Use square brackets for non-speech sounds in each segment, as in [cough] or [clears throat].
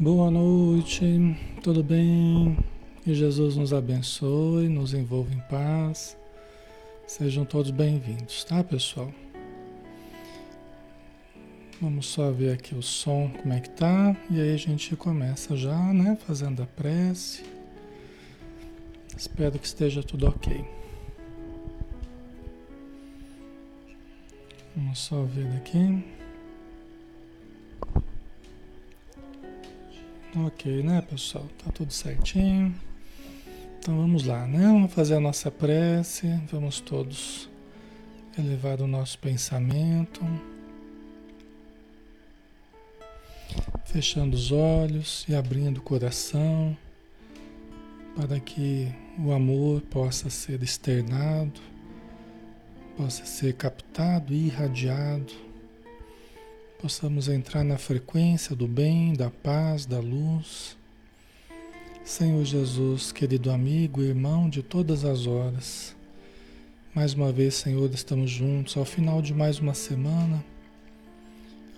Boa noite, tudo bem? Que Jesus nos abençoe, nos envolva em paz. Sejam todos bem-vindos, tá, pessoal? Vamos só ver aqui o som, como é que tá, e aí a gente começa já, né, fazendo a prece. Espero que esteja tudo ok. Vamos só ver aqui. Ok, né, pessoal? Tá tudo certinho. Então vamos lá, né? Vamos fazer a nossa prece. Vamos todos elevar o nosso pensamento. Fechando os olhos e abrindo o coração para que o amor possa ser externado, possa ser captado e irradiado possamos entrar na frequência do bem, da paz, da luz. Senhor Jesus, querido amigo, irmão de todas as horas, mais uma vez, Senhor, estamos juntos ao final de mais uma semana,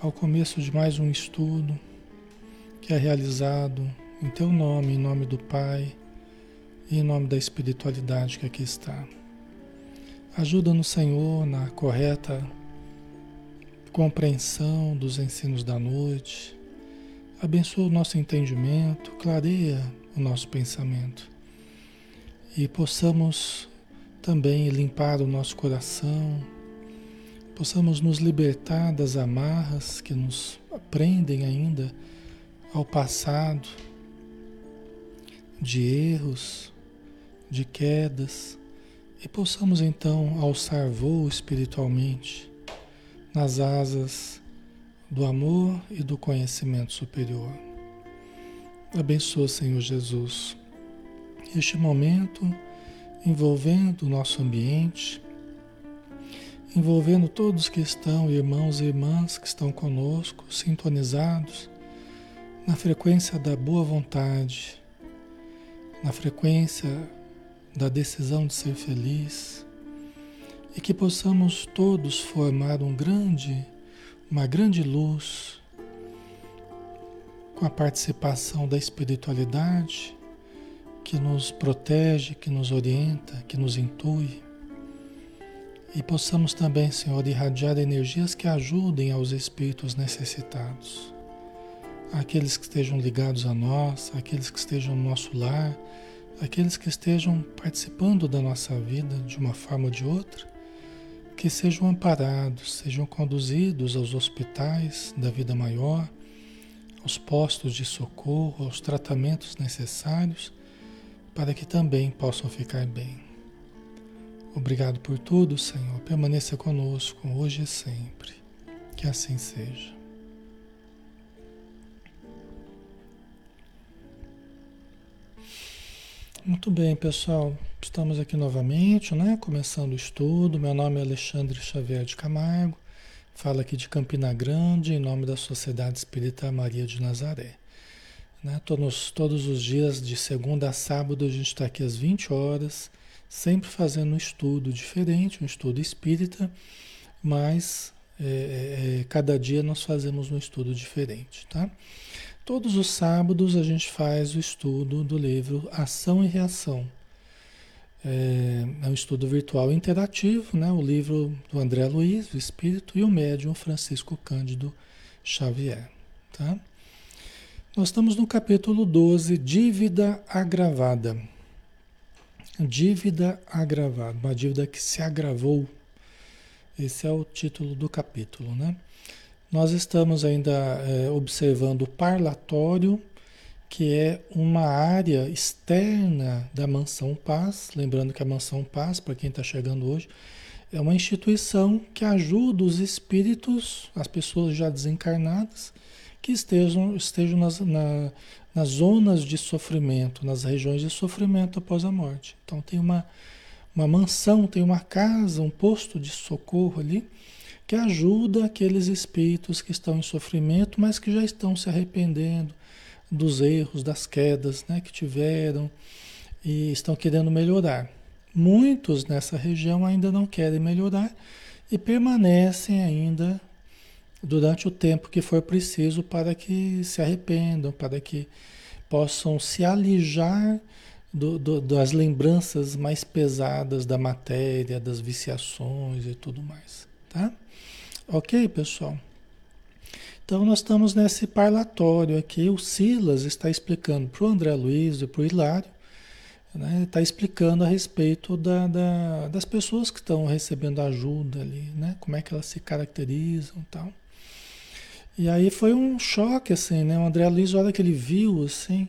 ao começo de mais um estudo que é realizado em Teu nome, em nome do Pai e em nome da espiritualidade que aqui está. Ajuda-nos, Senhor, na correta compreensão dos ensinos da noite. Abençoa o nosso entendimento, clareia o nosso pensamento. E possamos também limpar o nosso coração, possamos nos libertar das amarras que nos prendem ainda ao passado, de erros, de quedas, e possamos então alçar voo espiritualmente nas asas do amor e do conhecimento superior. Abençoa, Senhor Jesus, este momento envolvendo o nosso ambiente, envolvendo todos que estão, irmãos e irmãs que estão conosco, sintonizados na frequência da boa vontade, na frequência da decisão de ser feliz e que possamos todos formar um grande, uma grande luz com a participação da espiritualidade que nos protege, que nos orienta, que nos intui. E possamos também, Senhor, irradiar energias que ajudem aos espíritos necessitados. Aqueles que estejam ligados a nós, aqueles que estejam no nosso lar, aqueles que estejam participando da nossa vida de uma forma ou de outra, que sejam amparados, sejam conduzidos aos hospitais da vida maior, aos postos de socorro, aos tratamentos necessários, para que também possam ficar bem. Obrigado por tudo, Senhor. Permaneça conosco hoje e sempre. Que assim seja. Muito bem, pessoal. Estamos aqui novamente, né? Começando o estudo. Meu nome é Alexandre Xavier de Camargo. Falo aqui de Campina Grande, em nome da Sociedade Espírita Maria de Nazaré. Né? Todos, todos os dias, de segunda a sábado, a gente está aqui às 20 horas, sempre fazendo um estudo diferente, um estudo espírita, mas é, é, é cada dia nós fazemos um estudo diferente, tá? Todos os sábados a gente faz o estudo do livro Ação e Reação. É, é um estudo virtual interativo, né? o livro do André Luiz, o Espírito, e o médium Francisco Cândido Xavier. Tá? Nós estamos no capítulo 12, Dívida Agravada. Dívida agravada, uma dívida que se agravou. Esse é o título do capítulo, né? Nós estamos ainda é, observando o parlatório, que é uma área externa da Mansão Paz. Lembrando que a Mansão Paz, para quem está chegando hoje, é uma instituição que ajuda os espíritos, as pessoas já desencarnadas, que estejam, estejam nas, na, nas zonas de sofrimento, nas regiões de sofrimento após a morte. Então tem uma, uma mansão, tem uma casa, um posto de socorro ali que ajuda aqueles espíritos que estão em sofrimento, mas que já estão se arrependendo dos erros, das quedas né, que tiveram e estão querendo melhorar. Muitos nessa região ainda não querem melhorar e permanecem ainda durante o tempo que for preciso para que se arrependam, para que possam se alijar do, do, das lembranças mais pesadas da matéria, das viciações e tudo mais, tá? Ok, pessoal? Então nós estamos nesse parlatório aqui, o Silas está explicando para o André Luiz e para o Hilário, né? Está explicando a respeito da, da, das pessoas que estão recebendo ajuda ali, né? Como é que elas se caracterizam e tal. E aí foi um choque, assim, né? O André Luiz, a hora que ele viu, assim,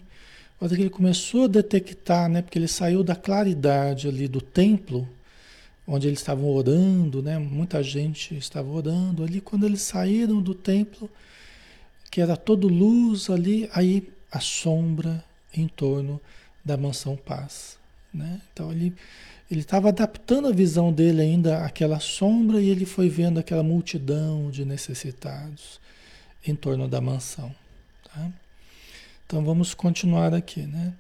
a hora que ele começou a detectar, né? Porque ele saiu da claridade ali do templo, onde eles estavam orando, né? Muita gente estava orando ali. Quando eles saíram do templo, que era todo luz ali, aí a sombra em torno da mansão paz, né? Então ele ele estava adaptando a visão dele ainda àquela sombra e ele foi vendo aquela multidão de necessitados em torno da mansão. Tá? Então vamos continuar aqui. Né?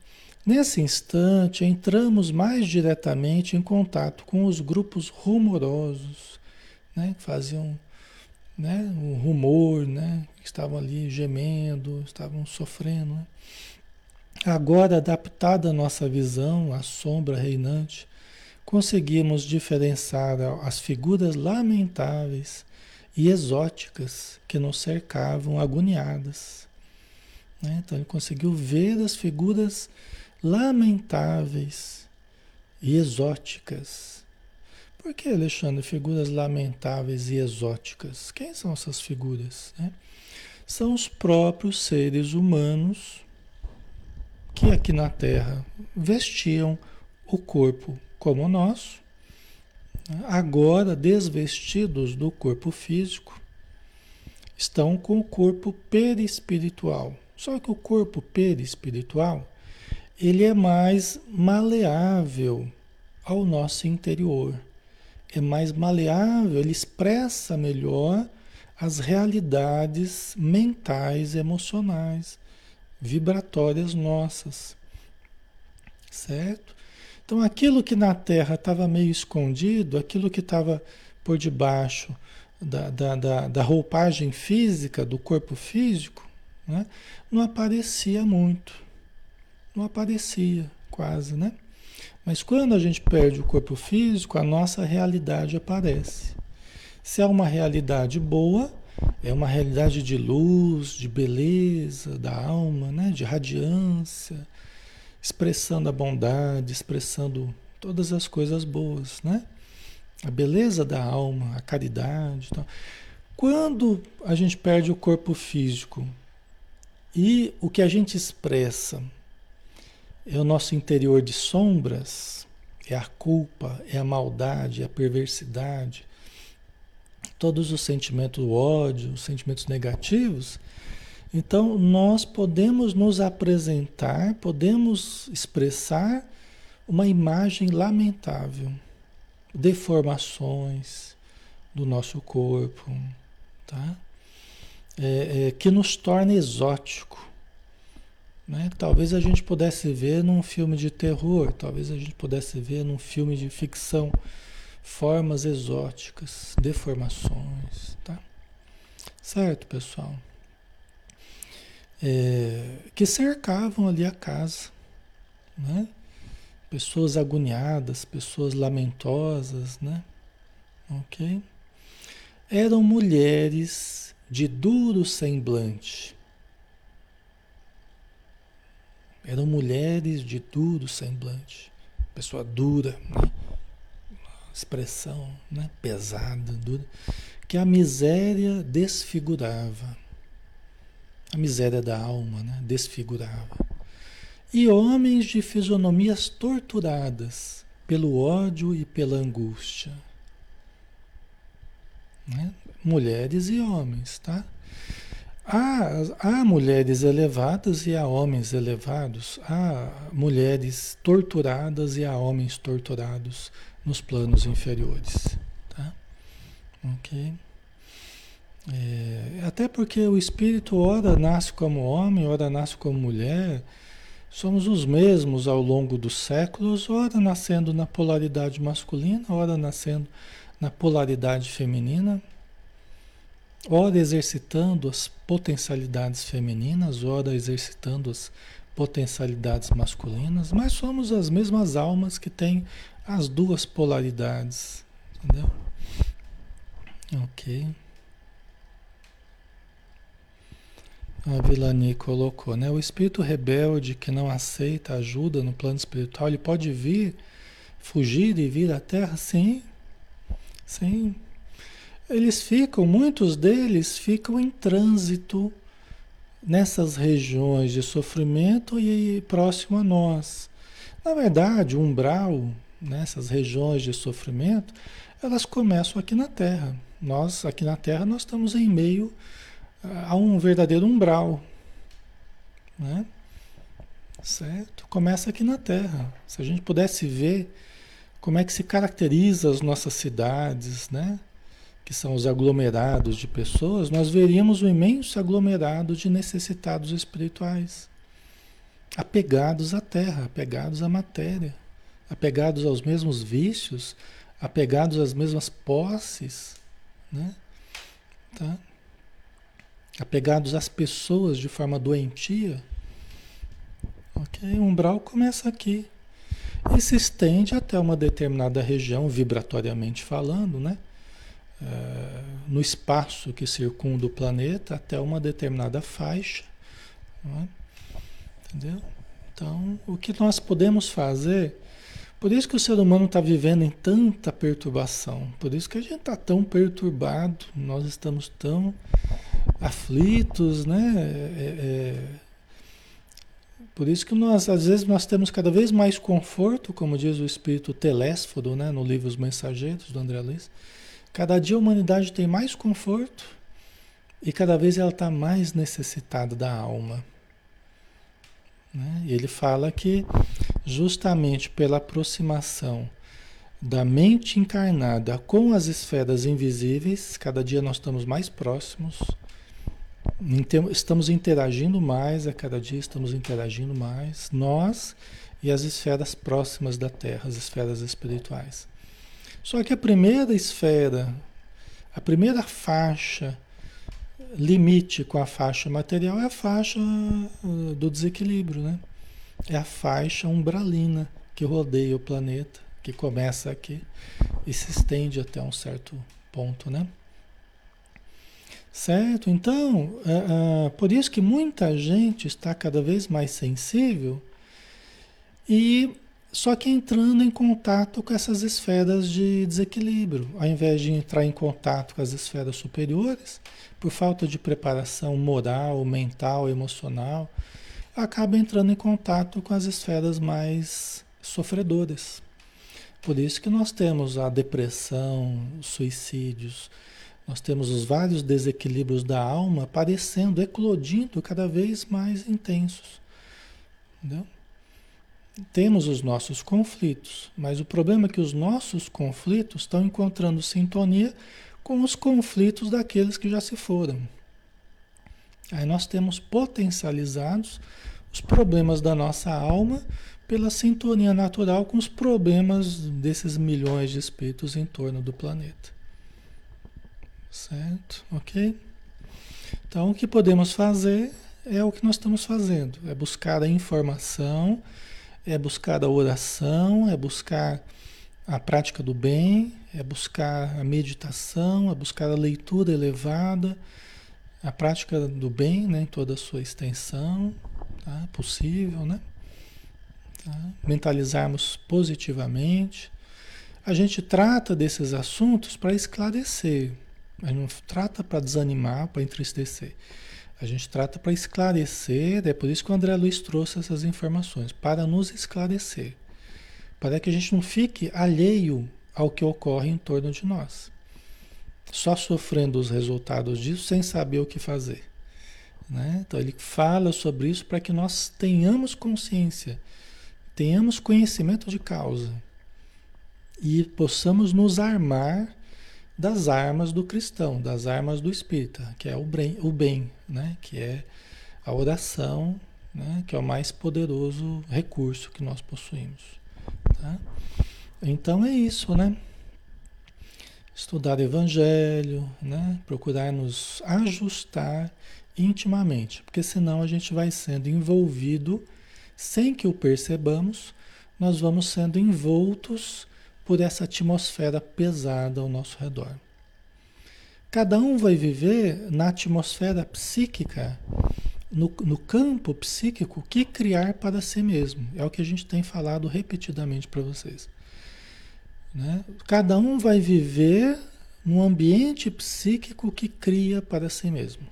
Nesse instante, entramos mais diretamente em contato com os grupos rumorosos, né? que faziam né? um rumor, né? estavam ali gemendo, estavam sofrendo. Né? Agora, adaptada a nossa visão à sombra reinante, conseguimos diferenciar as figuras lamentáveis e exóticas que nos cercavam agoniadas. Né? Então ele conseguiu ver as figuras lamentáveis e exóticas. Por que, Alexandre, figuras lamentáveis e exóticas? Quem são essas figuras? Né? São os próprios seres humanos que aqui na Terra vestiam o corpo como o nosso, agora desvestidos do corpo físico, estão com o corpo perispiritual. Só que o corpo perispiritual, ele é mais maleável ao nosso interior. É mais maleável, ele expressa melhor as realidades mentais, emocionais, vibratórias nossas. Certo? Então, aquilo que na Terra estava meio escondido, aquilo que estava por debaixo da, da, da, da, roupagem física, do corpo físico, né? não aparecia muito. Não aparecia quase, né? Mas quando a gente perde o corpo físico, a nossa realidade aparece. Se é uma realidade boa, é uma realidade de luz, de beleza da alma, né? de radiância, expressando a bondade, expressando todas as coisas boas, né? A beleza da alma, a caridade. Tal. Quando a gente perde o corpo físico e o que a gente expressa é o nosso interior de sombras, é a culpa, é a maldade, é a perversidade, todos os sentimentos, o ódio, os sentimentos negativos, então, nós podemos nos apresentar, podemos expressar uma imagem lamentável, deformações do nosso corpo, tá? É, é, que nos torna exótico. Né? Talvez a gente pudesse ver num filme de terror, talvez a gente pudesse ver num filme de ficção formas exóticas, deformações, tá? Certo, pessoal? é, que cercavam ali a casa, né? Pessoas agoniadas, pessoas lamentosas, né? Ok? Eram mulheres de duro semblante. Eram mulheres de duro semblante. Pessoa dura, né? expressão né? pesada, dura. Que a miséria desfigurava a miséria da alma, né? desfigurava. E homens de fisionomias torturadas pelo ódio e pela angústia. Né? Mulheres e homens, tá? Há, há mulheres elevadas e há homens elevados, há mulheres torturadas e há homens torturados nos planos inferiores, tá? Ok? É, até porque o espírito ora nasce como homem, ora nasce como mulher. Somos os mesmos ao longo dos séculos, ora nascendo na polaridade masculina, ora nascendo na polaridade feminina. Ora exercitando as potencialidades femininas, ora exercitando as potencialidades masculinas, mas somos as mesmas almas que têm as duas polaridades, entendeu? Ok. A Vilani colocou, né? O espírito rebelde que não aceita ajuda no plano espiritual, ele pode vir, fugir e vir à Terra? Sim, sim. Eles ficam, muitos deles ficam em trânsito nessas regiões de sofrimento e próximo a nós. Na verdade, o umbral, nessas regiões de sofrimento, elas começam aqui na Terra. Nós, aqui na Terra, nós estamos em meio a um verdadeiro umbral. Né? Certo? Começa aqui na Terra. Se a gente pudesse ver como é que se caracteriza as nossas cidades, né? Que são os aglomerados de pessoas, nós veríamos um imenso aglomerado de necessitados espirituais, apegados à terra, apegados à matéria, apegados aos mesmos vícios, apegados às mesmas posses, né? Tá? apegados às pessoas de forma doentia. Ok? O umbral começa aqui e se estende até uma determinada região, vibratoriamente falando, né? Uh, no espaço que circunda o planeta até uma determinada faixa. É? Entendeu? Então, o que nós podemos fazer. Por isso que o ser humano está vivendo em tanta perturbação. Por isso que a gente está tão perturbado. Nós estamos tão aflitos, né? É, é, por isso que nós, às vezes, nós temos cada vez mais conforto, como diz o espírito Telésforo, né? No livro Os Mensageiros, do André Luiz Cada dia a humanidade tem mais conforto e cada vez ela está mais necessitada da alma. Né? Ele fala que justamente pela aproximação da mente encarnada com as esferas invisíveis, cada dia nós estamos mais próximos, estamos interagindo mais, a cada dia estamos interagindo mais, nós e as esferas próximas da Terra, as esferas espirituais. Só que a primeira esfera, a primeira faixa, limite com a faixa material é a faixa uh, do desequilíbrio, né? É a faixa umbralina que rodeia o planeta, que começa aqui e se estende até um certo ponto, né? Certo? Então, uh, uh, por isso que muita gente está cada vez mais sensível e só que entrando em contato com essas esferas de desequilíbrio, ao invés de entrar em contato com as esferas superiores, por falta de preparação moral, mental, emocional, acaba entrando em contato com as esferas mais sofredoras. Por isso que nós temos a depressão, os suicídios, nós temos os vários desequilíbrios da alma aparecendo, eclodindo cada vez mais intensos. Entendeu? Temos os nossos conflitos, mas o problema é que os nossos conflitos estão encontrando sintonia com os conflitos daqueles que já se foram. Aí nós temos potencializados os problemas da nossa alma pela sintonia natural com os problemas desses milhões de espíritos em torno do planeta. Certo? Ok? Então, o que podemos fazer é o que nós estamos fazendo: é buscar a informação é buscar a oração, é buscar a prática do bem, é buscar a meditação, é buscar a leitura elevada, a prática do bem, né, em toda a sua extensão, tá? possível, né? Tá? Mentalizarmos positivamente. A gente trata desses assuntos para esclarecer, mas não trata para desanimar, para entristecer. A gente trata para esclarecer, é por isso que o André Luiz trouxe essas informações, para nos esclarecer, para que a gente não fique alheio ao que ocorre em torno de nós, só sofrendo os resultados disso sem saber o que fazer. Né? Então ele fala sobre isso para que nós tenhamos consciência, tenhamos conhecimento de causa e possamos nos armar das armas do cristão, das armas do espírita, que é o bem, o bem né? que é a oração, né? que é o mais poderoso recurso que nós possuímos. Tá? Então é isso, né? estudar Evangelho, né? procurar nos ajustar intimamente, porque senão a gente vai sendo envolvido sem que o percebamos, nós vamos sendo envoltos por essa atmosfera pesada ao nosso redor. Cada um vai viver na atmosfera psíquica, no, no campo psíquico, que criar para si mesmo. É o que a gente tem falado repetidamente para vocês. Né? Cada um vai viver no ambiente psíquico que cria para si mesmo.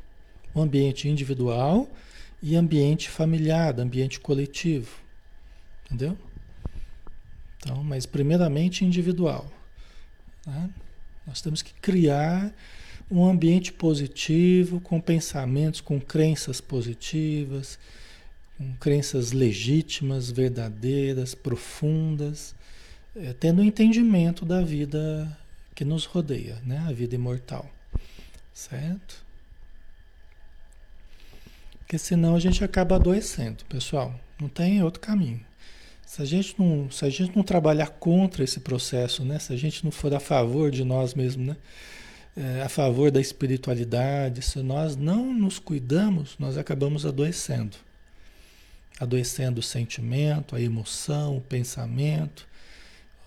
Ambiente individual e ambiente familiar, ambiente coletivo. Entendeu? Então, mas primeiramente individual. Né? Nós temos que criar um ambiente positivo, com pensamentos, com crenças positivas, com crenças legítimas, verdadeiras, profundas é, tendo entendimento da vida que nos rodeia, né? a vida imortal. Certo? Porque senão a gente acaba adoecendo, pessoal. Não tem outro caminho. Se a gente não, se a gente não trabalhar contra esse processo, né? se a gente não for a favor de nós mesmos, né? É, a favor da espiritualidade, se nós não nos cuidamos, nós acabamos adoecendo. Adoecendo o sentimento, a emoção, o pensamento,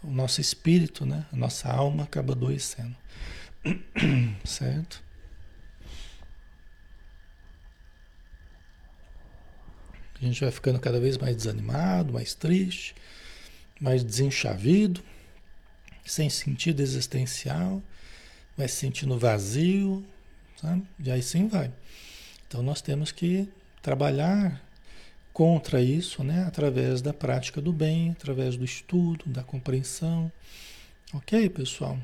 o nosso espírito, né? A nossa alma acaba adoecendo. [clears throat] certo? A gente vai ficando cada vez mais desanimado, mais triste, mais desenchavido, sem sentido existencial, vai se sentindo vazio, sabe? E aí sim vai. Então nós temos que trabalhar contra isso, né? Através da prática do bem, através do estudo, da compreensão. Ok, pessoal?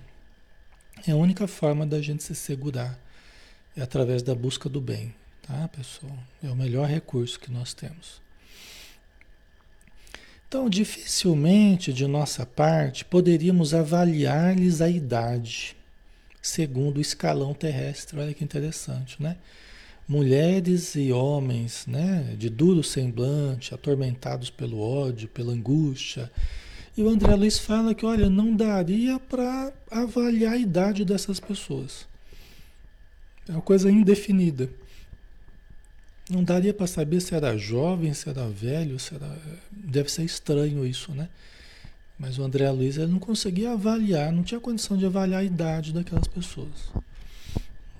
É a única forma da gente se segurar. É através da busca do bem, tá, pessoal? É o melhor recurso que nós temos. Então, dificilmente de nossa parte poderíamos avaliar-lhes a idade segundo o escalão terrestre. Olha que interessante, né? mulheres e homens, né, de duro semblante, atormentados pelo ódio, pela angústia. E o André Luiz fala que, olha, não daria para avaliar a idade dessas pessoas. É uma coisa indefinida. Não daria para saber se era jovem, se era velho, se era... deve ser estranho isso, né? Mas o André Luiz ele não conseguia avaliar, não tinha condição de avaliar a idade daquelas pessoas.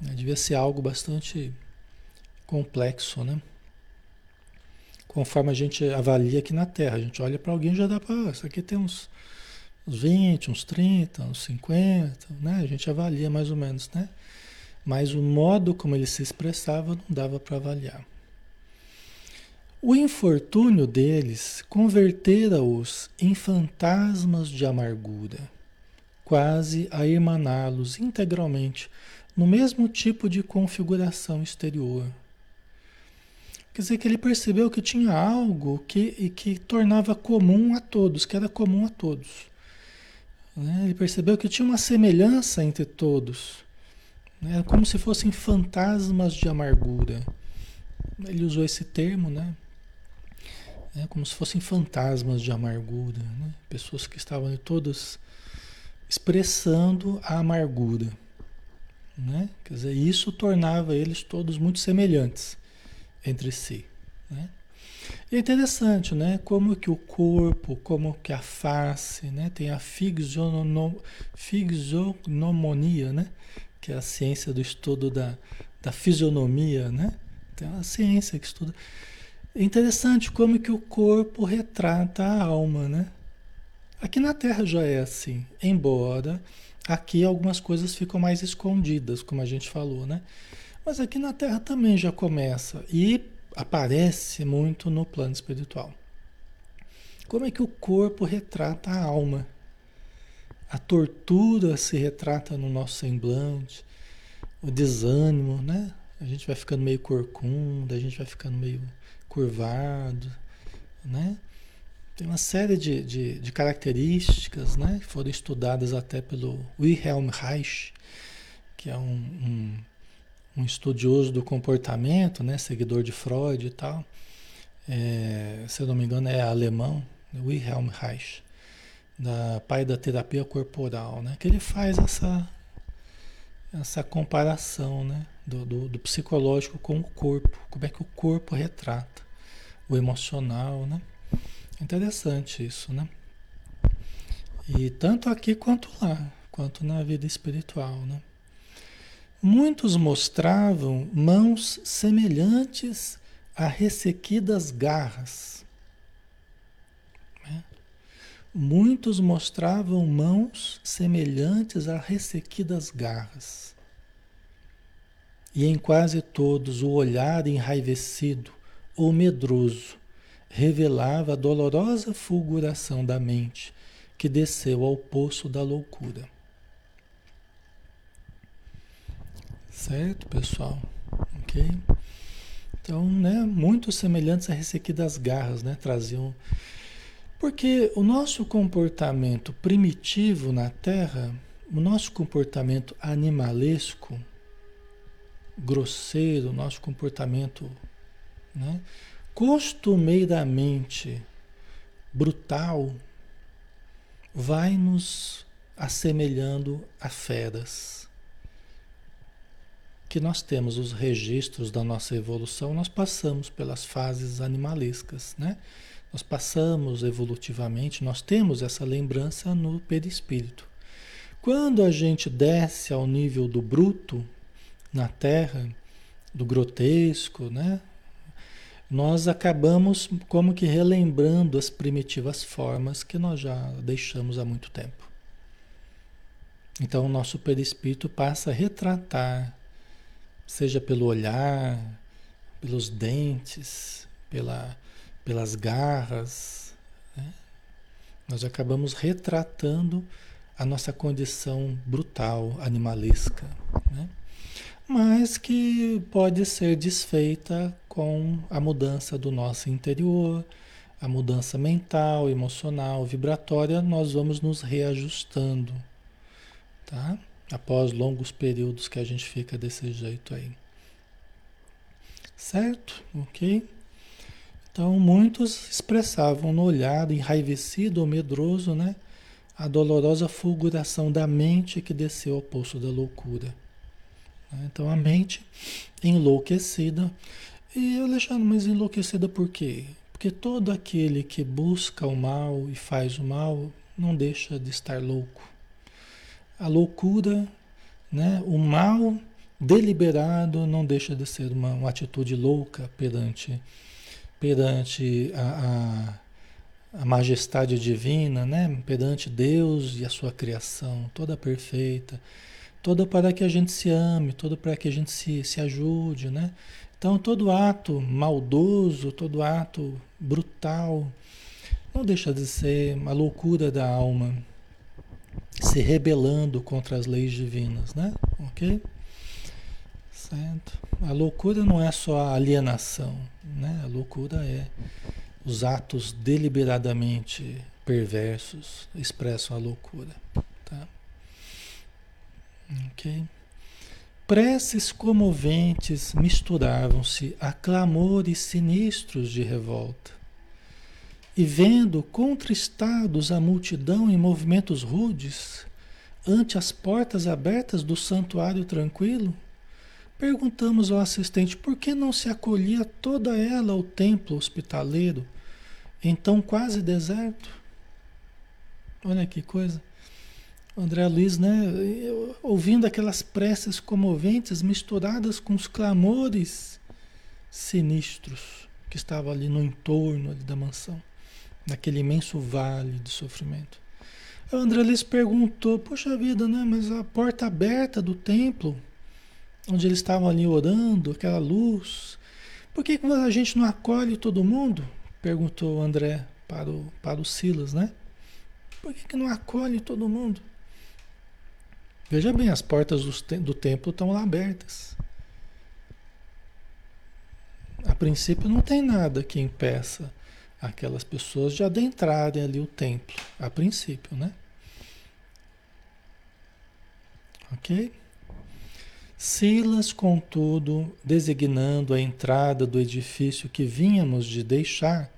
Devia ser algo bastante complexo, né? Conforme a gente avalia aqui na Terra, a gente olha para alguém já dá para, ah, isso aqui tem uns, uns 20, uns 30, uns 50, né? A gente avalia mais ou menos, né? Mas o modo como ele se expressava não dava para avaliar. O infortúnio deles convertera-os em fantasmas de amargura, quase a irmaná-los integralmente no mesmo tipo de configuração exterior. Quer dizer que ele percebeu que tinha algo que, que tornava comum a todos, que era comum a todos. Né? Ele percebeu que tinha uma semelhança entre todos. Né? como se fossem fantasmas de amargura. Ele usou esse termo, né? É como se fossem fantasmas de amargura. Né? Pessoas que estavam todas expressando a amargura. Né? Quer dizer, isso tornava eles todos muito semelhantes entre si. Né? E é interessante, né? Como que o corpo, como que a face, né? Tem a fisiognomonia, né? Que é a ciência do estudo da, da fisionomia, né? Tem uma ciência que estuda. É interessante como que o corpo retrata a alma, né? Aqui na Terra já é assim, embora aqui algumas coisas ficam mais escondidas, como a gente falou, né? Mas aqui na Terra também já começa e aparece muito no plano espiritual. Como é que o corpo retrata a alma? A tortura se retrata no nosso semblante, o desânimo, né? A gente vai ficando meio corcunda, a gente vai ficando meio curvado, né? Tem uma série de, de, de características, né? Que foram estudadas até pelo Wilhelm Reich, que é um, um um estudioso do comportamento, né, seguidor de Freud e tal, é, se eu não me engano é alemão, Wilhelm Reich, da pai da terapia corporal, né, que ele faz essa, essa comparação né? Do, do, do psicológico com o corpo, como é que o corpo retrata o emocional, né? Interessante isso, né? E tanto aqui quanto lá, quanto na vida espiritual, né? Muitos mostravam mãos semelhantes a ressequidas garras. Né? Muitos mostravam mãos semelhantes a ressequidas garras. E em quase todos o olhar enraivecido ou medroso revelava a dolorosa fulguração da mente que desceu ao poço da loucura. Certo, pessoal? Ok? Então, né, muito semelhantes a ressequidas garras, né, traziam... Porque o nosso comportamento primitivo na Terra, o nosso comportamento animalesco, grosseiro, nosso comportamento né, costumeiramente brutal, vai nos assemelhando a feras. Que nós temos os registros da nossa evolução, nós passamos pelas fases animalescas, né? Nós passamos evolutivamente, nós temos essa lembrança no perispírito. Quando a gente desce ao nível do bruto na Terra, do grotesco, né? nós acabamos como que relembrando as primitivas formas que nós já deixamos há muito tempo. Então o nosso perispírito passa a retratar, seja pelo olhar, pelos dentes, pela, pelas garras, né? nós acabamos retratando a nossa condição brutal, animalesca. Né? Mas que pode ser desfeita com a mudança do nosso interior, a mudança mental, emocional, vibratória, nós vamos nos reajustando, tá? Após longos períodos que a gente fica desse jeito aí. Certo? Ok? Então, muitos expressavam no olhar enraivecido ou medroso, né? A dolorosa fulguração da mente que desceu ao poço da loucura. Né? Então a mente enlouquecida. E Alexandre, mas enlouquecida por quê? Porque todo aquele que busca o mal e faz o mal não deixa de estar louco. A loucura, né? o mal deliberado não deixa de ser uma, uma atitude louca perante, perante a, a, a, majestade divina, né? perante Deus e a sua criação toda perfeita toda para que a gente se ame, toda para que a gente se, se ajude, né? Então, todo ato maldoso, todo ato brutal, não deixa de ser uma loucura da alma, se rebelando contra as leis divinas, né? Ok? Certo? A loucura não é só a alienação, né? A loucura é os atos deliberadamente perversos expressam a loucura? Ok. Preces comoventes misturavam-se a clamores sinistros de revolta. E vendo contristados a multidão em movimentos rudes, ante as portas abertas do santuário tranquilo, perguntamos ao assistente por que não se acolhia toda ela ao templo hospitaleiro, então quase deserto. Olha que coisa. André Luiz, né, ouvindo aquelas preces comoventes misturadas com os clamores sinistros que estavam ali no entorno ali da mansão, naquele imenso vale de sofrimento. O André Luiz perguntou: Poxa vida, né, mas a porta aberta do templo, onde eles estavam ali orando, aquela luz, por que a gente não acolhe todo mundo? Perguntou o André para o, para o Silas, né? Por que, que não acolhe todo mundo? Veja bem, as portas do, templo estão lá abertas. A princípio não tem nada que impeça aquelas pessoas de adentrarem ali o templo, a princípio, né? Ok? Silas, contudo, designando a entrada do edifício que vínhamos de deixar,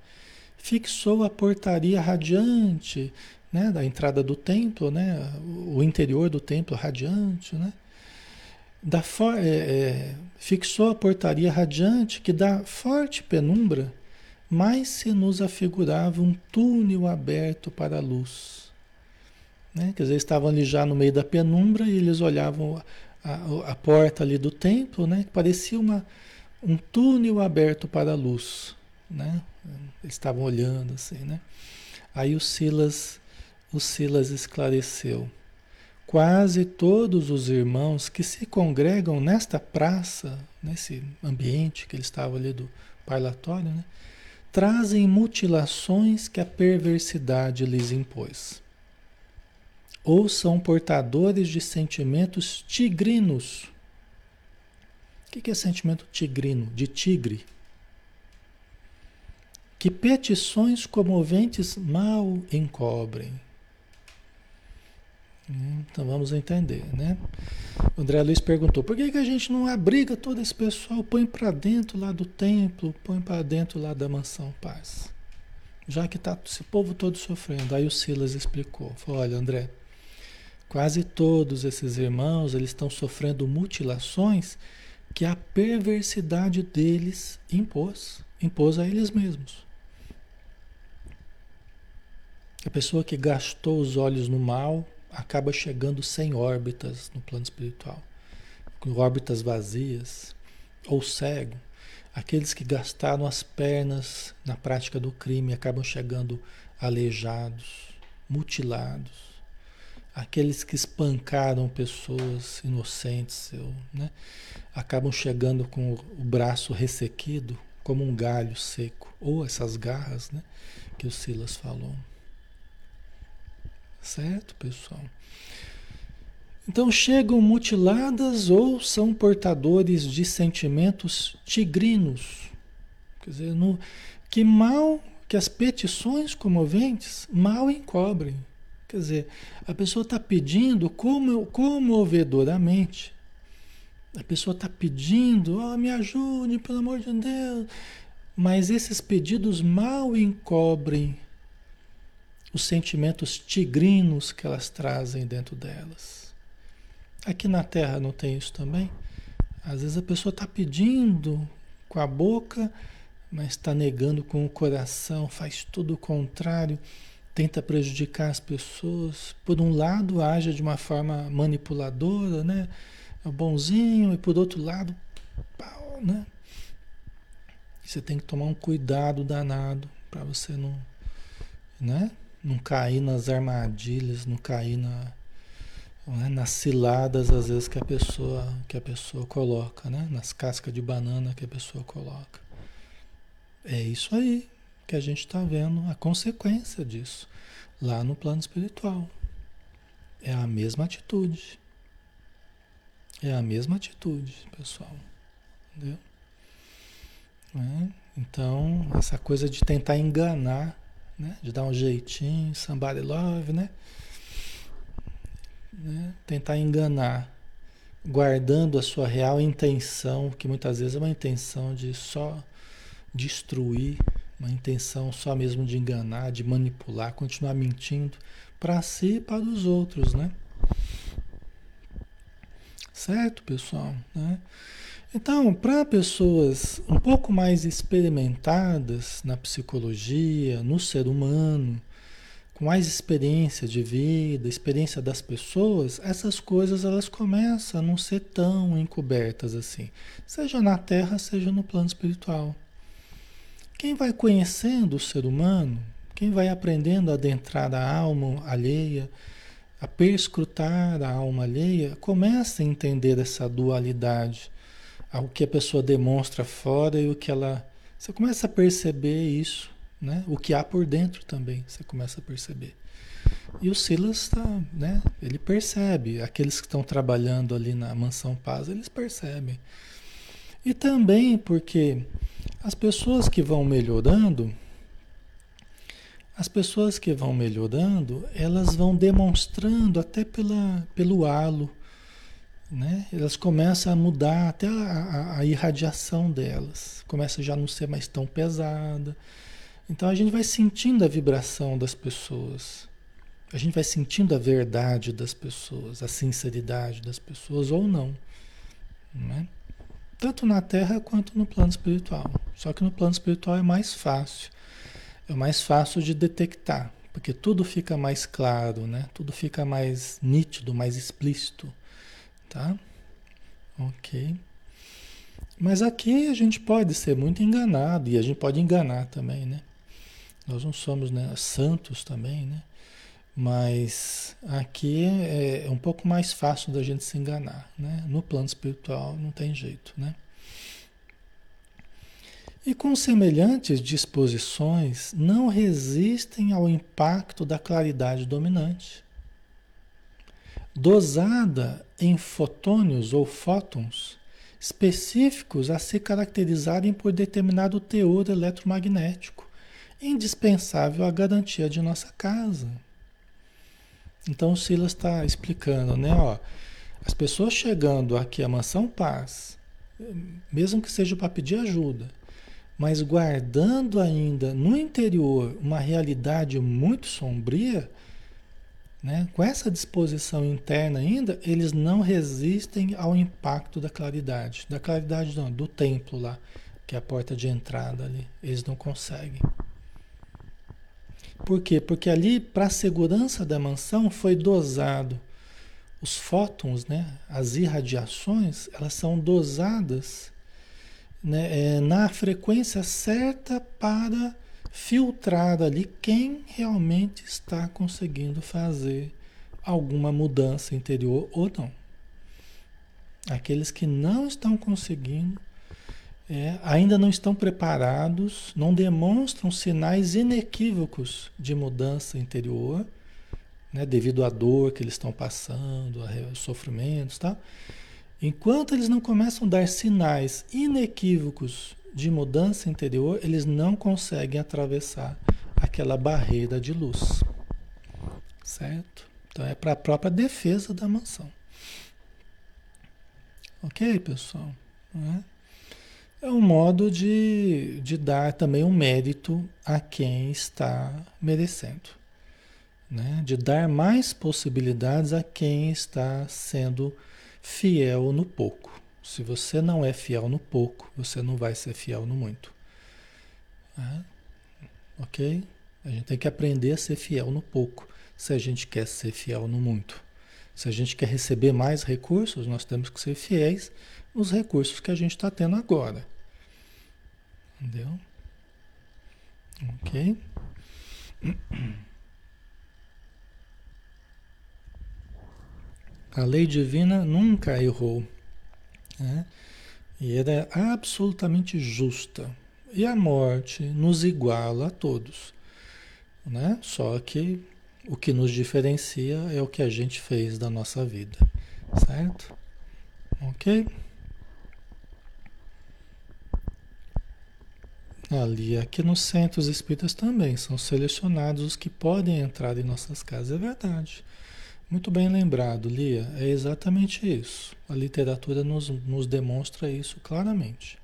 fixou a portaria radiante né, da entrada do templo, né, o interior do templo radiante, né, da é, é, fixou a portaria radiante que da forte penumbra mais se nos afigurava um túnel aberto para a luz. Né? Quer dizer, estavam ali já no meio da penumbra e eles olhavam a, a, a porta ali do templo, né? que parecia uma, um túnel aberto para a luz. Né? Eles estavam olhando assim, né? Aí o Silas, o Silas esclareceu. Quase todos os irmãos que se congregam nesta praça, nesse ambiente que ele estava ali do parlatório, né? trazem mutilações que a perversidade lhes impôs. Ou são portadores de sentimentos tigrinos. O que é sentimento tigrino? De tigre. Que petições comoventes mal encobrem. Então vamos entender, né? O André Luiz perguntou: por que, que a gente não abriga todo esse pessoal, põe para dentro lá do templo, põe para dentro lá da mansão paz? Já que está esse povo todo sofrendo. Aí o Silas explicou: falou, olha, André, quase todos esses irmãos eles estão sofrendo mutilações que a perversidade deles impôs, impôs a eles mesmos. A pessoa que gastou os olhos no mal, acaba chegando sem órbitas no plano espiritual, com órbitas vazias, ou cego. Aqueles que gastaram as pernas na prática do crime acabam chegando aleijados, mutilados. Aqueles que espancaram pessoas inocentes, né, acabam chegando com o braço ressequido, como um galho seco, ou essas garras né, que o Silas falou. Certo, pessoal? Então chegam mutiladas ou são portadores de sentimentos tigrinos. Quer dizer, no, que mal, que as petições comoventes mal encobrem. Quer dizer, a pessoa está pedindo como, comovedoramente. A pessoa está pedindo, oh, me ajude, pelo amor de Deus. Mas esses pedidos mal encobrem os sentimentos tigrinos que elas trazem dentro delas. Aqui na Terra não tem isso também? Às vezes a pessoa está pedindo com a boca, mas está negando com o coração, faz tudo o contrário, tenta prejudicar as pessoas. Por um lado, age de uma forma manipuladora, né? É bonzinho, e por outro lado, pau, né? Você tem que tomar um cuidado danado para você não, né? Não cair nas armadilhas, não cair na, né, nas ciladas às vezes que a pessoa que a pessoa coloca, né? Nas cascas de banana que a pessoa coloca. É isso aí que a gente está vendo a consequência disso lá no plano espiritual. É a mesma atitude. É a mesma atitude, pessoal. Entendeu? É? Então, essa coisa de tentar enganar né? De dar um jeitinho, somebody love, né? né? Tentar enganar, guardando a sua real intenção, que muitas vezes é uma intenção de só destruir, uma intenção só mesmo de enganar, de manipular, continuar mentindo para si e para os outros, né? Certo, pessoal? Né? Então, para pessoas um pouco mais experimentadas na psicologia, no ser humano, com mais experiência de vida, experiência das pessoas, essas coisas elas começam a não ser tão encobertas assim, seja na Terra, seja no plano espiritual. Quem vai conhecendo o ser humano, quem vai aprendendo a adentrar a alma alheia, a perscrutar a alma alheia, começa a entender essa dualidade o que a pessoa demonstra fora e o que ela. Você começa a perceber isso, né? O que há por dentro também, você começa a perceber. E o Silas está, né? Ele percebe. Aqueles que estão trabalhando ali na mansão Paz, eles percebem. E também porque as pessoas que vão melhorando, as pessoas que vão melhorando, elas vão demonstrando até pela, pelo halo, né? Elas começam a mudar até a, a, a, irradiação delas, começa já a não ser mais tão pesada. Então a gente vai sentindo a vibração das pessoas, a gente vai sentindo a verdade das pessoas, a sinceridade das pessoas ou não, Né? Tanto na Terra quanto no plano espiritual. Só que no plano espiritual é mais fácil. É mais fácil de detectar, porque tudo fica mais claro, né? Tudo fica mais nítido, mais explícito, tá? Ok. Mas aqui a gente pode ser muito enganado e a gente pode enganar também, né? Nós não somos né, santos também, né? Mas aqui é, é um pouco mais fácil da gente se enganar, né? No plano espiritual não tem jeito, né? E com semelhantes disposições não resistem ao impacto da claridade dominante. Dosada em fotônios ou fótons específicos a se caracterizarem por determinado teor eletromagnético, indispensável à garantia de nossa casa. Então o Silas está explicando, né? Ó, as pessoas chegando aqui à Mansão Paz, mesmo que seja para pedir ajuda, mas guardando ainda no interior uma realidade muito sombria, né? com essa disposição interna ainda, eles não resistem ao impacto da claridade. Da claridade não, do templo lá, que é a porta de entrada ali. Eles não conseguem. Por quê? Porque ali, para a segurança da mansão, foi dosado. Os fótons, né, as irradiações, elas são dosadas né, é, na frequência certa para filtrar ali quem realmente está conseguindo fazer alguma mudança interior ou não. Aqueles que não estão conseguindo, é, ainda não estão preparados, não demonstram sinais inequívocos de mudança interior, né, devido à dor que eles estão passando, a sofrimentos, tá? Enquanto eles não começam a dar sinais inequívocos de mudança interior, eles não conseguem atravessar aquela barreira de luz. Certo? Então é para a própria defesa da mansão. Ok, pessoal? É? é um modo de, de dar também um mérito a quem está merecendo. Né? De dar mais possibilidades a quem está sendo fiel no pouco. Se você não é fiel no pouco, você não vai ser fiel no muito. É? Ok? A gente tem que aprender a ser fiel no pouco, se a gente quer ser fiel no muito. Se a gente quer receber mais recursos, nós temos que ser fiéis nos recursos que a gente está tendo agora. Entendeu? Ok? [clears throat] A lei divina nunca errou. Né? E ela é absolutamente justa. E a morte nos iguala a todos. Né? Só que o que nos diferencia é o que a gente fez da nossa vida. Certo? Ok? Ali, aqui nos centros espíritas também são selecionados os que podem entrar em nossas casas, é verdade. Muito bem lembrado, Lia. É exatamente isso. A literatura nos, nos demonstra isso claramente.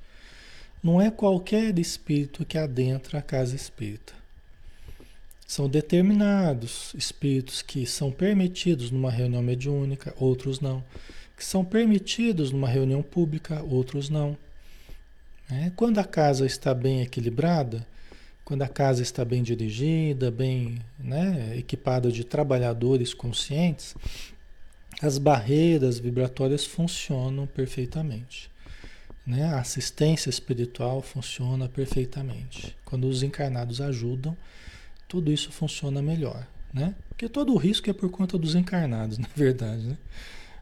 Não é qualquer espírito que adentra a casa espírita. São determinados espíritos que são permitidos numa reunião mediúnica, outros não. Que são permitidos numa reunião pública, outros não. É, quando a casa está bem equilibrada, quando a casa está bem dirigida, bem né, equipada de trabalhadores conscientes, as barreiras vibratórias funcionam perfeitamente. Né? A assistência espiritual funciona perfeitamente. Quando os encarnados ajudam, tudo isso funciona melhor. Né? Porque todo o risco é por conta dos encarnados, [laughs] na verdade. Né?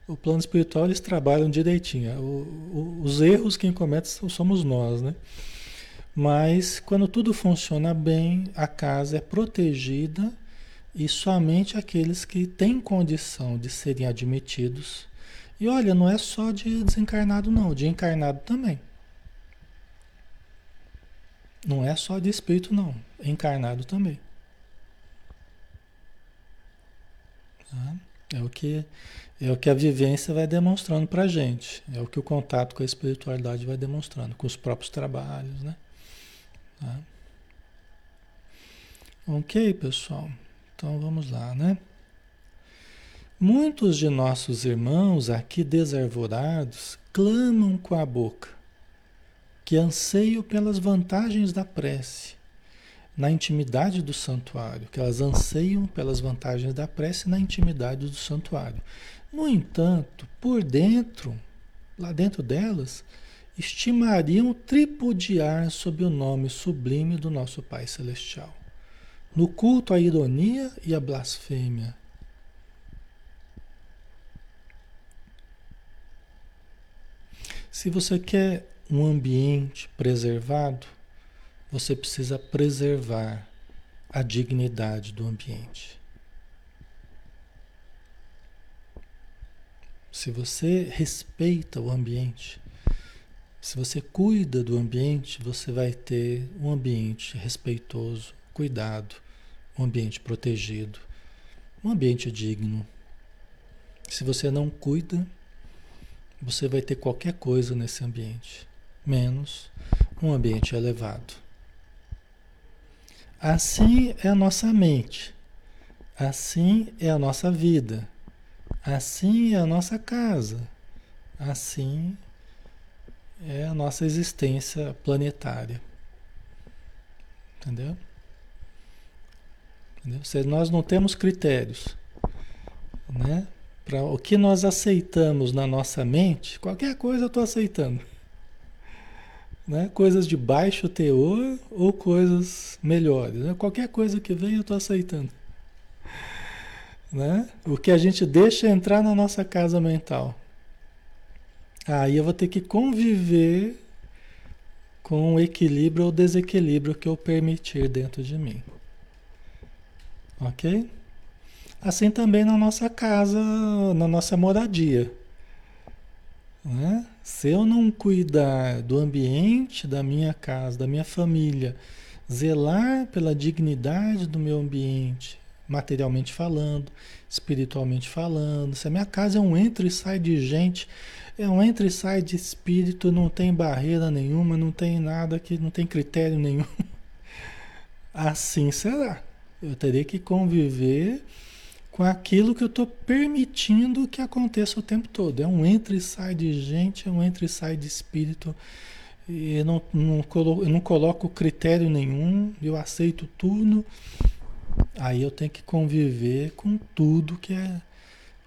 O plano espiritual eles trabalham direitinho. O, o, os erros quem comete somos nós. Né? Mas quando tudo funciona bem, a casa é protegida e somente aqueles que têm condição de serem admitidos. E olha, não é só de desencarnado, não, de encarnado também. Não é só de espírito, não, encarnado também. Tá? É o que é o que a vivência vai demonstrando para gente. É o que o contato com a espiritualidade vai demonstrando, com os próprios trabalhos, né? Tá? Ok, pessoal. Então vamos lá, né? Muitos de nossos irmãos aqui desarvorados clamam com a boca que anseiam pelas vantagens da prece na intimidade do santuário, que elas anseiam pelas vantagens da prece na intimidade do santuário. No entanto, por dentro, lá dentro delas, estimariam tripudiar sob o nome sublime do nosso Pai Celestial. No culto à ironia e à blasfêmia, Se você quer um ambiente preservado, você precisa preservar a dignidade do ambiente. Se você respeita o ambiente, se você cuida do ambiente, você vai ter um ambiente respeitoso, cuidado, um ambiente protegido, um ambiente digno. Se você não cuida, você vai ter qualquer coisa nesse ambiente, menos um ambiente elevado. Assim é a nossa mente, assim é a nossa vida, assim é a nossa casa, assim é a nossa existência planetária. Entendeu? Entendeu? Se nós não temos critérios, né? Para o que nós aceitamos na nossa mente, qualquer coisa eu estou aceitando. [laughs] Né? Coisas de baixo teor ou coisas melhores. Né? Qualquer coisa que vem eu estou aceitando. [laughs] Né? O que a gente deixa entrar na nossa casa mental. Aí eu vou ter que conviver com o equilíbrio ou desequilíbrio que eu permitir dentro de mim. Ok? Assim também na nossa casa, na nossa moradia. Né? Se eu não cuidar do ambiente da minha casa, da minha família, zelar pela dignidade do meu ambiente, materialmente falando, espiritualmente falando, se a minha casa é um entra e sai de gente, é um entra e sai de espírito, não tem barreira nenhuma, não tem nada que não tem critério nenhum. [laughs] Assim será. Eu teria que conviver com aquilo que eu estou permitindo que aconteça o tempo todo. É um entra e sai de gente, é um entra e sai de espírito. E eu não, não, colo, eu não coloco critério nenhum, eu aceito tudo. Aí eu tenho que conviver com tudo que é,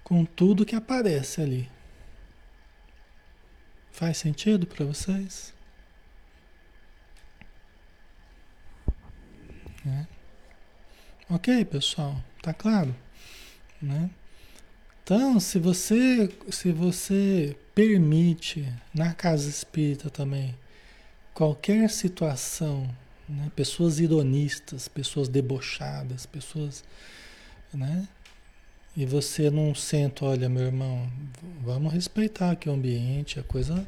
com tudo que aparece ali. Faz sentido para vocês? É. Ok, pessoal, tá claro? Né? Então, se você, se você permite na casa espírita também qualquer situação, né? pessoas ironistas, pessoas debochadas, pessoas, né? E você não senta, olha, meu irmão, vamos respeitar aqui o ambiente, a coisa,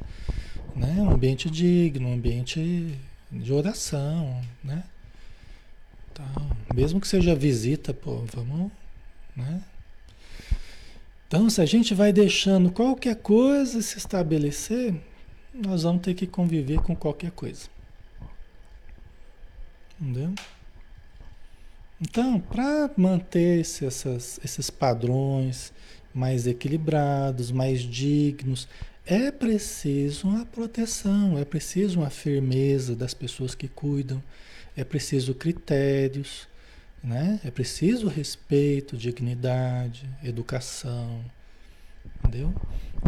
né? Um ambiente digno, um ambiente de oração, né? Então, mesmo que seja visita, pô, vamos, né? Então, se a gente vai deixando qualquer coisa se estabelecer, nós vamos ter que conviver com qualquer coisa. Entendeu? Então, para manter essas, esses padrões mais equilibrados, mais dignos, é preciso uma proteção, é preciso uma firmeza das pessoas que cuidam, é preciso critérios, né? É preciso respeito, dignidade, educação, entendeu?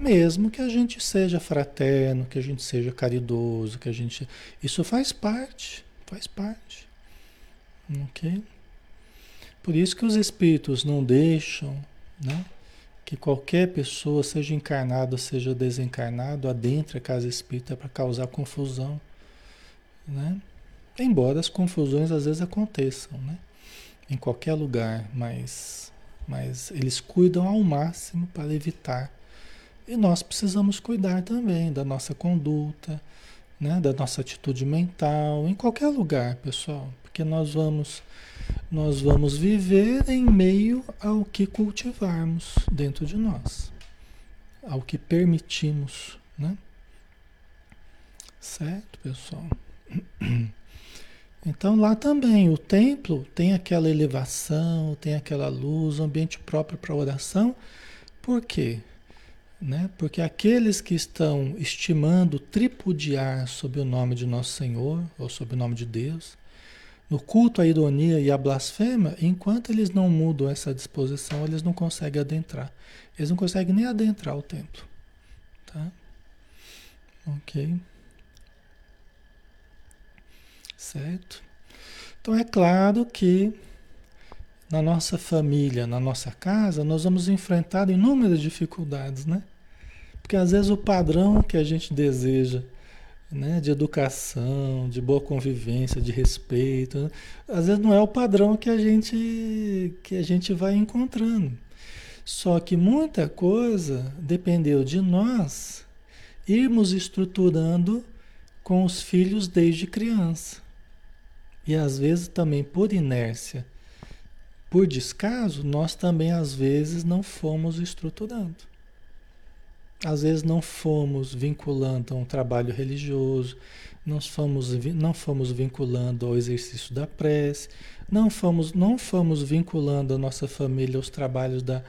Mesmo que a gente seja fraterno, que a gente seja caridoso, que a gente. Isso faz parte, faz parte. Ok? Por isso que os espíritos não deixam, né? Que qualquer pessoa, seja encarnado, seja desencarnado, adentre a casa espírita para causar confusão, né? Embora as confusões às vezes aconteçam, né? em qualquer lugar, mas, mas eles cuidam ao máximo para evitar. E nós precisamos cuidar também da nossa conduta, né, da nossa atitude mental, em qualquer lugar, pessoal, porque nós vamos nós vamos viver em meio ao que cultivarmos dentro de nós, ao que permitimos, né? Certo, pessoal? Então lá também o templo tem aquela elevação, tem aquela luz, ambiente próprio para oração. Por quê? Né? Porque aqueles que estão estimando tripudiar sob o nome de Nosso Senhor, ou sob o nome de Deus, no culto à ironia e à blasfêmia, enquanto eles não mudam essa disposição, eles não conseguem adentrar. Eles não conseguem nem adentrar o templo. Tá? Ok. Certo? Então é claro que na nossa família, na nossa casa, nós vamos enfrentar inúmeras dificuldades, né? Porque às vezes o padrão que a gente deseja, né, de educação, de boa convivência, de respeito, né? às vezes não é o padrão que a gente que a gente vai encontrando. Só que muita coisa dependeu de nós irmos estruturando com os filhos desde criança. E às vezes também por inércia, por descaso, nós também às vezes não fomos estruturando. Às vezes não fomos vinculando a um trabalho religioso, não fomos, não fomos vinculando ao exercício da prece, não fomos, não fomos vinculando a nossa família aos trabalhos da,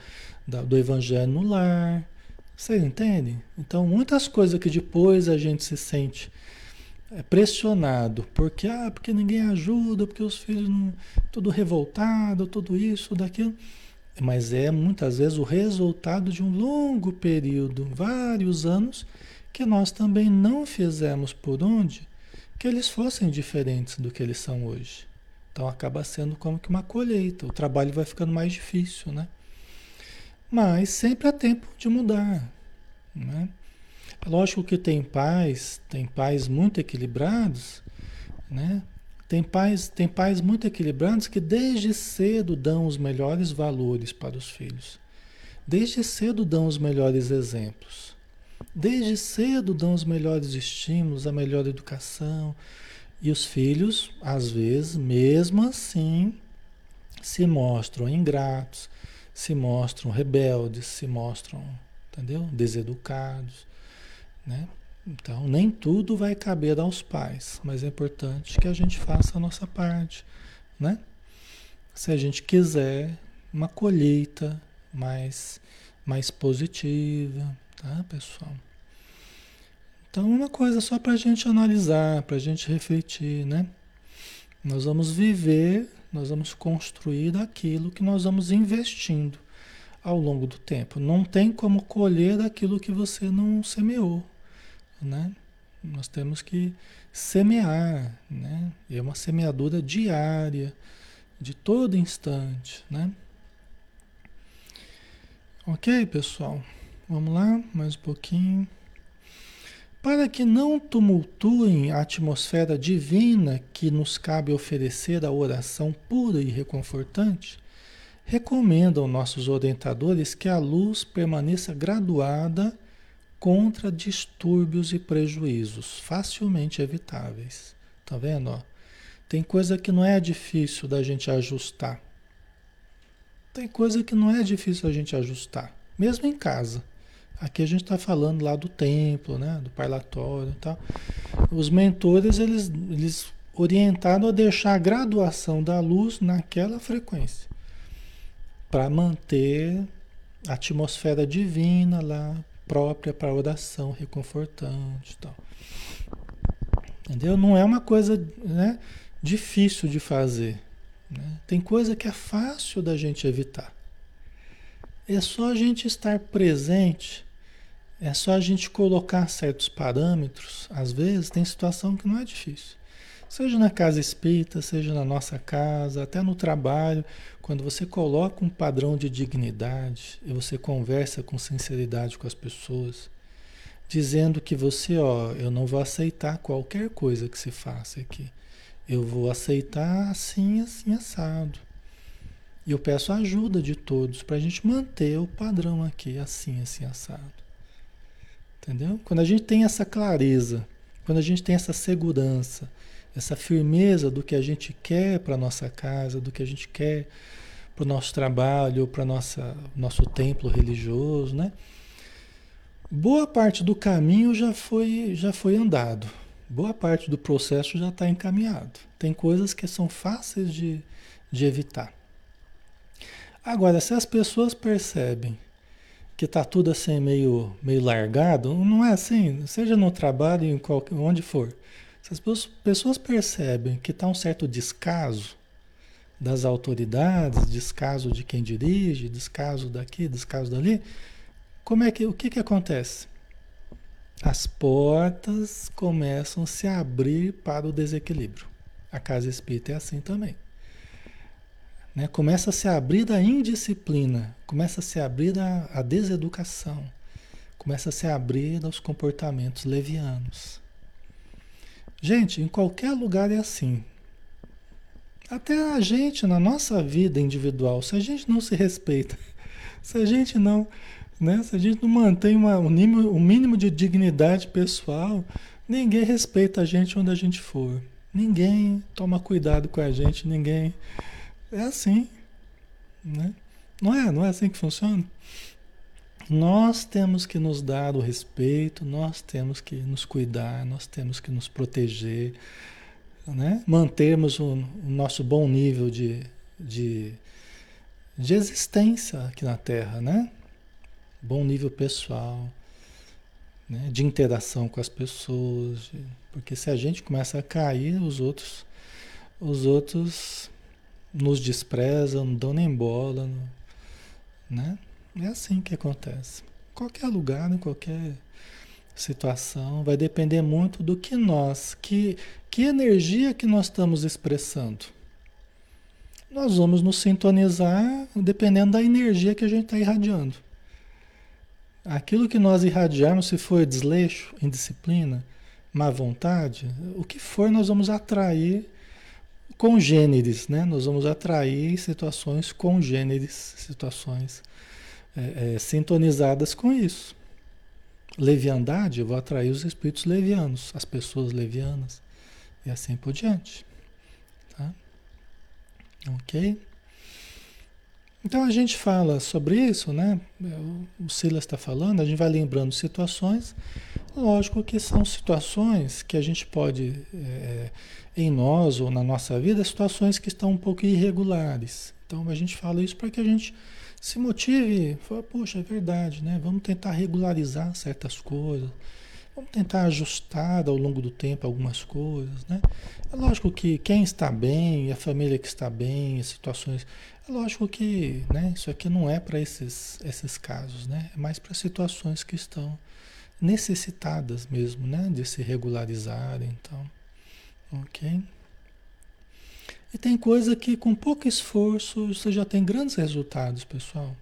da, do evangelho no lar. Vocês entendem? Então, muitas coisas que depois a gente se sente é, pressionado, porque, ah, porque ninguém ajuda, porque os filhos não, tudo revoltado, tudo isso, daquilo mas é muitas vezes o resultado de um longo período, vários anos, que nós também não fizemos por onde que eles fossem diferentes do que eles são hoje. Então acaba sendo como que uma colheita, o trabalho vai ficando mais difícil, né? Mas sempre há tempo de mudar, né? Lógico que tem pais, tem pais muito equilibrados, né? Tem pais, tem pais muito equilibrados que desde cedo dão os melhores valores para os filhos. Desde cedo dão os melhores exemplos. Desde cedo dão os melhores estímulos, a melhor educação. E os filhos, às vezes, mesmo assim, se mostram ingratos, se mostram rebeldes, se mostram, entendeu? Deseducados, né? Então, nem tudo vai caber aos pais, mas é importante que a gente faça a nossa parte, né? Se a gente quiser uma colheita mais, mais positiva, tá, pessoal? Então, uma coisa só para a gente analisar, para a gente refletir, né? Nós vamos viver, nós vamos construir daquilo que nós vamos investindo ao longo do tempo. Não tem como colher daquilo que você não semeou né? Nós temos que semear, né? É uma semeadura diária, de todo instante, né? Ok, pessoal? Vamos lá, mais um pouquinho. Para que não tumultuem a atmosfera divina que nos cabe oferecer a oração pura e reconfortante, recomendam nossos orientadores que a luz permaneça graduada contra distúrbios e prejuízos facilmente evitáveis. Tá vendo? Ó? Tem coisa que não é difícil da gente ajustar. Tem coisa que não é difícil a gente ajustar, mesmo em casa. Aqui a gente está falando lá do templo, né, do parlatório e tal. Os mentores, eles, eles orientaram a deixar a graduação da luz naquela frequência, para manter a atmosfera divina lá, própria para oração reconfortante tal. Entendeu? Não é uma coisa né, difícil de fazer. Né? Tem coisa que é fácil da gente evitar. É só a gente estar presente, é só a gente colocar certos parâmetros. Às vezes tem situação que não é difícil. Seja na casa espírita, seja na nossa casa, até no trabalho, quando você coloca um padrão de dignidade e você conversa com sinceridade com as pessoas, dizendo que você, ó, eu não vou aceitar qualquer coisa que se faça aqui. Eu vou aceitar assim, assim, assado. E eu peço a ajuda de todos para a gente manter o padrão aqui, assim, assim, assado. Entendeu? Quando a gente tem essa clareza, quando a gente tem essa segurança, essa firmeza do que a gente quer para nossa casa, do que a gente quer para o nosso trabalho, para nossa nosso templo religioso, né? Boa parte do caminho já foi já foi andado, Boa parte do processo já está encaminhado. Tem coisas que são fáceis de, de evitar. Agora, se as pessoas percebem que está tudo assim meio, meio largado, não é assim, seja no trabalho, em qualquer, onde for. Se as pessoas percebem que está um certo descaso das autoridades, descaso de quem dirige, descaso daqui, descaso dali, como é que o que, que acontece? As portas começam a se abrir para o desequilíbrio. A casa espírita é assim também. Né? Começa a se abrir da indisciplina, começa a se abrir da a deseducação, começa a se abrir aos comportamentos levianos. Gente, em qualquer lugar é assim. Até a gente, na nossa vida individual, se a gente não se respeita, [laughs] se a gente não, né, se a gente não mantém uma, um, mínimo, um mínimo de dignidade pessoal, ninguém respeita a gente onde a gente for. Ninguém toma cuidado com a gente, ninguém é assim, né? Não é, não é assim que funciona? Nós temos que nos dar o respeito, nós temos que nos cuidar, nós temos que nos proteger, né? mantermos o, o nosso bom nível de, de, de existência aqui na Terra, né? Bom nível pessoal, né? de interação com as pessoas, porque se a gente começa a cair, os outros, os outros nos desprezam, não dão nem bola, né? É assim que acontece. Qualquer lugar, em qualquer situação, vai depender muito do que nós, que, que energia que nós estamos expressando. Nós vamos nos sintonizar dependendo da energia que a gente está irradiando. Aquilo que nós irradiarmos, se for desleixo, indisciplina, má vontade, o que for, nós vamos atrair congêneres, né? Nós vamos atrair situações congêneres, situações é, é, sintonizadas com isso. Leviandade, eu vou atrair os espíritos levianos, as pessoas levianas e assim por diante. Tá? Ok? Então a gente fala sobre isso, né? O Silas está falando, a gente vai lembrando situações. Lógico que são situações que a gente pode é, em nós ou na nossa vida situações que estão um pouco irregulares. Então a gente fala isso para que a gente se motive, fala, poxa, é verdade, né? Vamos tentar regularizar certas coisas, vamos tentar ajustar ao longo do tempo algumas coisas, né? É lógico que quem está bem, a família que está bem, as situações, é lógico que, né? Isso aqui não é para esses esses casos, né? É mais para situações que estão necessitadas mesmo, né? De se regularizarem, então. Ok? E tem coisa que com pouco esforço você já tem grandes resultados, pessoal.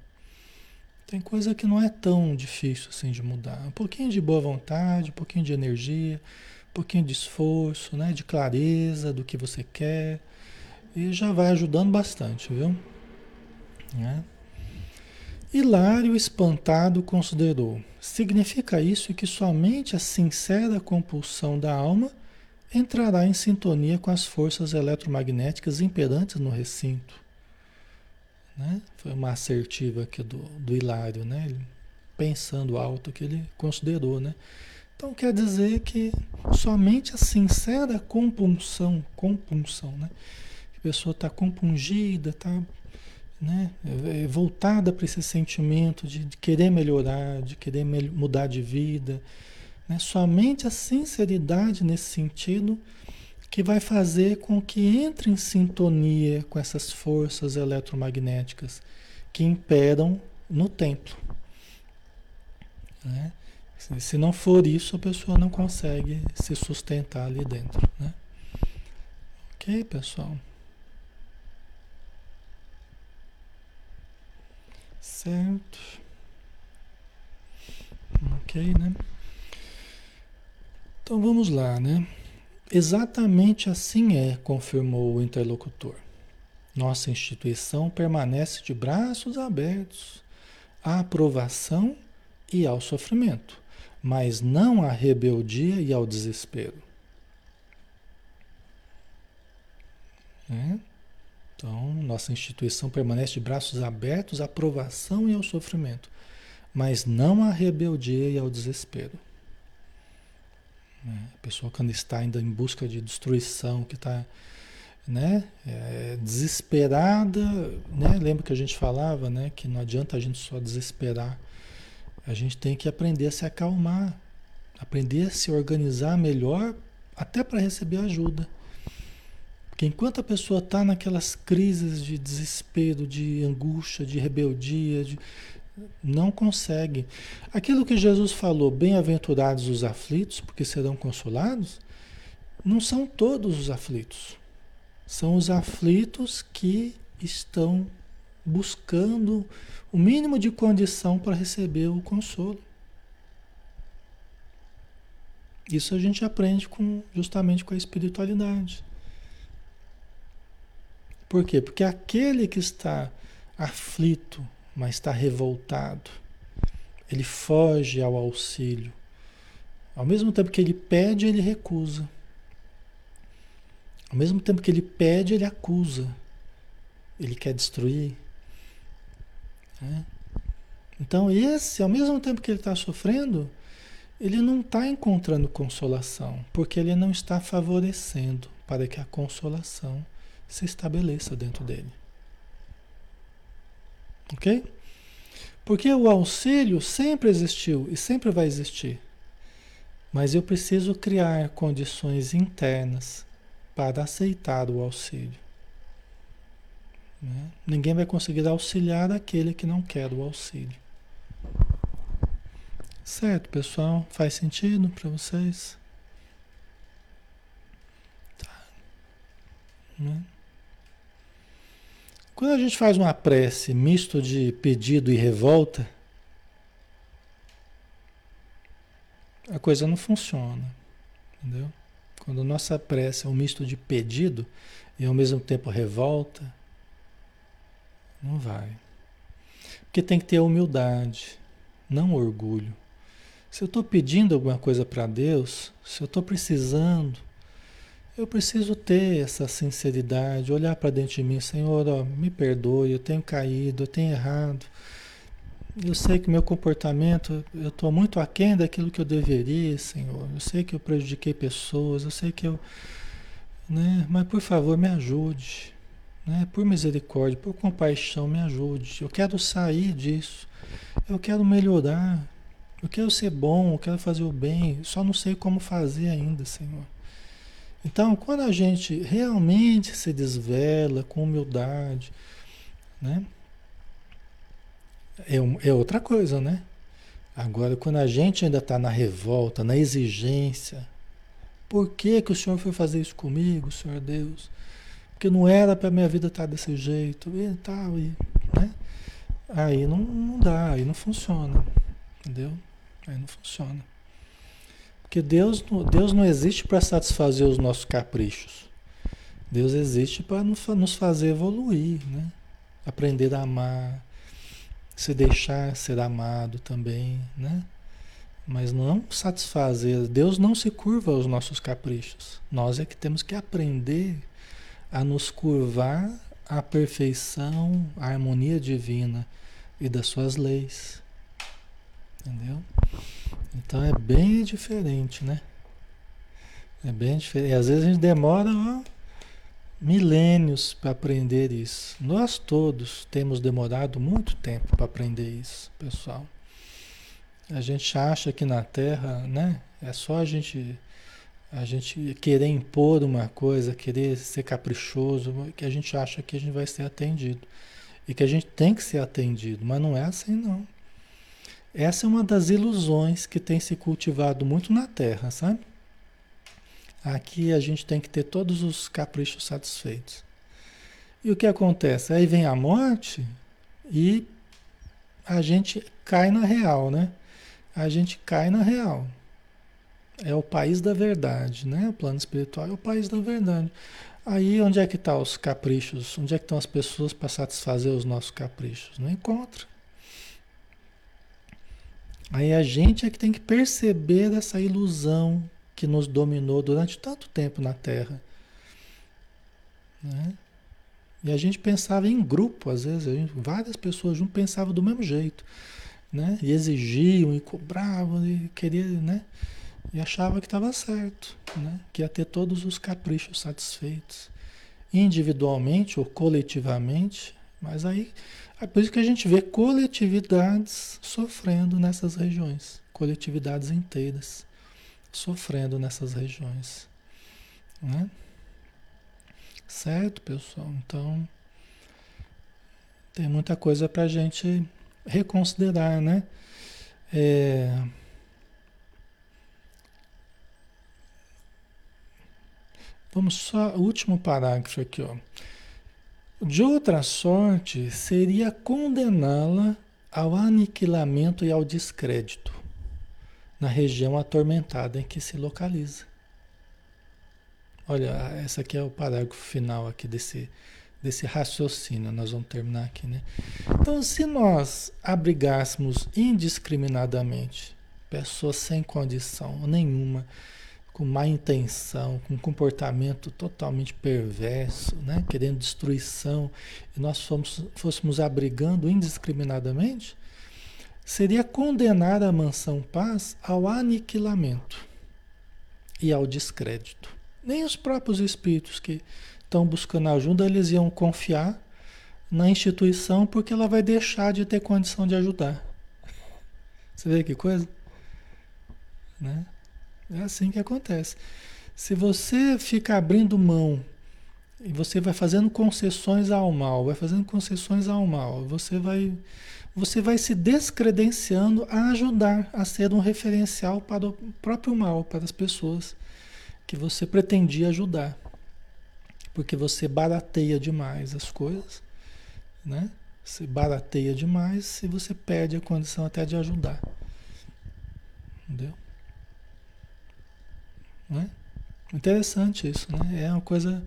Tem coisa que não é tão difícil assim de mudar. Um pouquinho de boa vontade, um pouquinho de energia, um pouquinho de esforço, né? de clareza do que você quer. E já vai ajudando bastante, viu? Né? Hilário, espantado, considerou: significa isso que somente a sincera compulsão da alma entrará em sintonia com as forças eletromagnéticas imperantes no recinto. Né? Foi uma assertiva aqui do, do Hilário, né? Ele, pensando alto que ele considerou. Né? Então quer dizer que somente a sincera compunção, compunção, né? a pessoa está compungida, está né? É, é voltada para esse sentimento de, de, querer melhorar, de querer mudar de vida, né? Somente a sinceridade nesse sentido que vai fazer com que entre em sintonia com essas forças eletromagnéticas que imperam no templo. Né? Se não for isso, a pessoa não consegue se sustentar ali dentro. Né? Ok, pessoal? Certo. Ok, né? Então vamos lá, né? Exatamente assim é, confirmou o interlocutor. Nossa instituição permanece de braços abertos à aprovação e ao sofrimento, mas não à rebeldia e ao desespero. É? Então, nossa instituição permanece de braços abertos à aprovação e ao sofrimento, mas não à rebeldia e ao desespero. Né? A pessoa quando está ainda em busca de destruição, que está né, é, desesperada, né? lembra que a gente falava né, que não adianta a gente só desesperar, a gente tem que aprender a se acalmar, aprender a se organizar melhor, até para receber ajuda. Porque enquanto a pessoa está naquelas crises de desespero, de angústia, de rebeldia, de, não consegue. Aquilo que Jesus falou, bem-aventurados os aflitos, porque serão consolados, não são todos os aflitos. São os aflitos que estão buscando o mínimo de condição para receber o consolo. Isso a gente aprende com, justamente com a espiritualidade. Por quê? Porque aquele que está aflito, mas está revoltado, ele foge ao auxílio. Ao mesmo tempo que ele pede, ele recusa. Ao mesmo tempo que ele pede, ele acusa. Ele quer destruir. Né? Então, esse, ao mesmo tempo que ele está sofrendo, ele não está encontrando consolação, porque ele não está favorecendo para que a consolação se estabeleça dentro dele. Ok? Porque o auxílio sempre existiu e sempre vai existir. Mas eu preciso criar condições internas para aceitar o auxílio. Né? Ninguém vai conseguir auxiliar aquele que não quer o auxílio. Certo, pessoal? Faz sentido para vocês? Tá. Né? Quando a gente faz uma prece misto de pedido e revolta, a coisa não funciona. Entendeu? Quando a nossa prece é um misto de pedido e ao mesmo tempo revolta, não vai. Porque tem que ter humildade, não orgulho. Se eu estou pedindo alguma coisa para Deus, se eu estou precisando, eu preciso ter essa sinceridade, olhar para dentro de mim, Senhor, ó, me perdoe, eu tenho caído, eu tenho errado. Eu sei que meu comportamento, eu estou muito aquém daquilo que eu deveria, Senhor. Eu sei que eu prejudiquei pessoas, eu sei que eu. Né? Mas por favor, me ajude. Né? Por misericórdia, por compaixão, me ajude. Eu quero sair disso. Eu quero melhorar. Eu quero ser bom, eu quero fazer o bem. Só não sei como fazer ainda, Senhor. Então, quando a gente realmente se desvela com humildade, né? É, é outra coisa, né? Agora, quando a gente ainda está na revolta, na exigência, por que, que o Senhor foi fazer isso comigo, Senhor Deus? Porque não era para minha vida estar tá desse jeito e tal, e, né? Aí não, não dá, aí não funciona, entendeu? Aí não funciona. Porque Deus, Deus não existe para satisfazer os nossos caprichos. Deus existe para nos fazer evoluir, né? Aprender a amar, se deixar ser amado também, né? Mas não satisfazer. Deus não se curva aos nossos caprichos. Nós é que temos que aprender a nos curvar à perfeição, à harmonia divina e das suas leis. Entendeu? Então é bem diferente, né? É bem diferente. E às vezes a gente demora ó, milênios para aprender isso. Nós todos temos demorado muito tempo para aprender isso, pessoal. A gente acha que na Terra, né? É só a gente a gente querer impor uma coisa, querer ser caprichoso, que a gente acha que a gente vai ser atendido. E que a gente tem que ser atendido, mas não é assim não. Essa é uma das ilusões que tem se cultivado muito na Terra, sabe? Aqui a gente tem que ter todos os caprichos satisfeitos. E o que acontece? Aí vem a morte e a gente cai na real, né? A gente cai na real. É o país da verdade, né? O plano espiritual é o país da verdade. Aí onde é que estão tá os caprichos? Onde é que estão as pessoas para satisfazer os nossos caprichos? Não encontra. Aí a gente é que tem que perceber essa ilusão que nos dominou durante tanto tempo na Terra. Né? E a gente pensava em grupo, às vezes, gente, várias pessoas juntas pensavam do mesmo jeito. Né? E exigiam, e cobravam, e queriam, né? E achava que estava certo, né? que ia ter todos os caprichos satisfeitos, individualmente ou coletivamente, mas aí é por isso que a gente vê coletividades sofrendo nessas regiões, coletividades inteiras sofrendo nessas regiões. Né? Certo, pessoal? Então, tem muita coisa para a gente reconsiderar, né? É... Vamos só, último parágrafo aqui, ó. De outra sorte, seria condená-la ao aniquilamento e ao descrédito na região atormentada em que se localiza. Olha, esse aqui é o parágrafo final aqui desse, desse raciocínio. Nós vamos terminar aqui, né? Então, se nós abrigássemos indiscriminadamente pessoas sem condição nenhuma, com má intenção, com comportamento totalmente perverso, né? querendo destruição, e nós fomos, fôssemos abrigando indiscriminadamente, seria condenar a mansão paz ao aniquilamento e ao descrédito. Nem os próprios espíritos que estão buscando ajuda, eles iam confiar na instituição porque ela vai deixar de ter condição de ajudar. Você vê que coisa? Né? É assim que acontece. Se você fica abrindo mão e você vai fazendo concessões ao mal, vai fazendo concessões ao mal, você vai você vai se descredenciando a ajudar a ser um referencial para o próprio mal, para as pessoas que você pretendia ajudar. Porque você barateia demais as coisas, né? Você barateia demais e você perde a condição até de ajudar. Entendeu? Né? Interessante isso, né? É uma coisa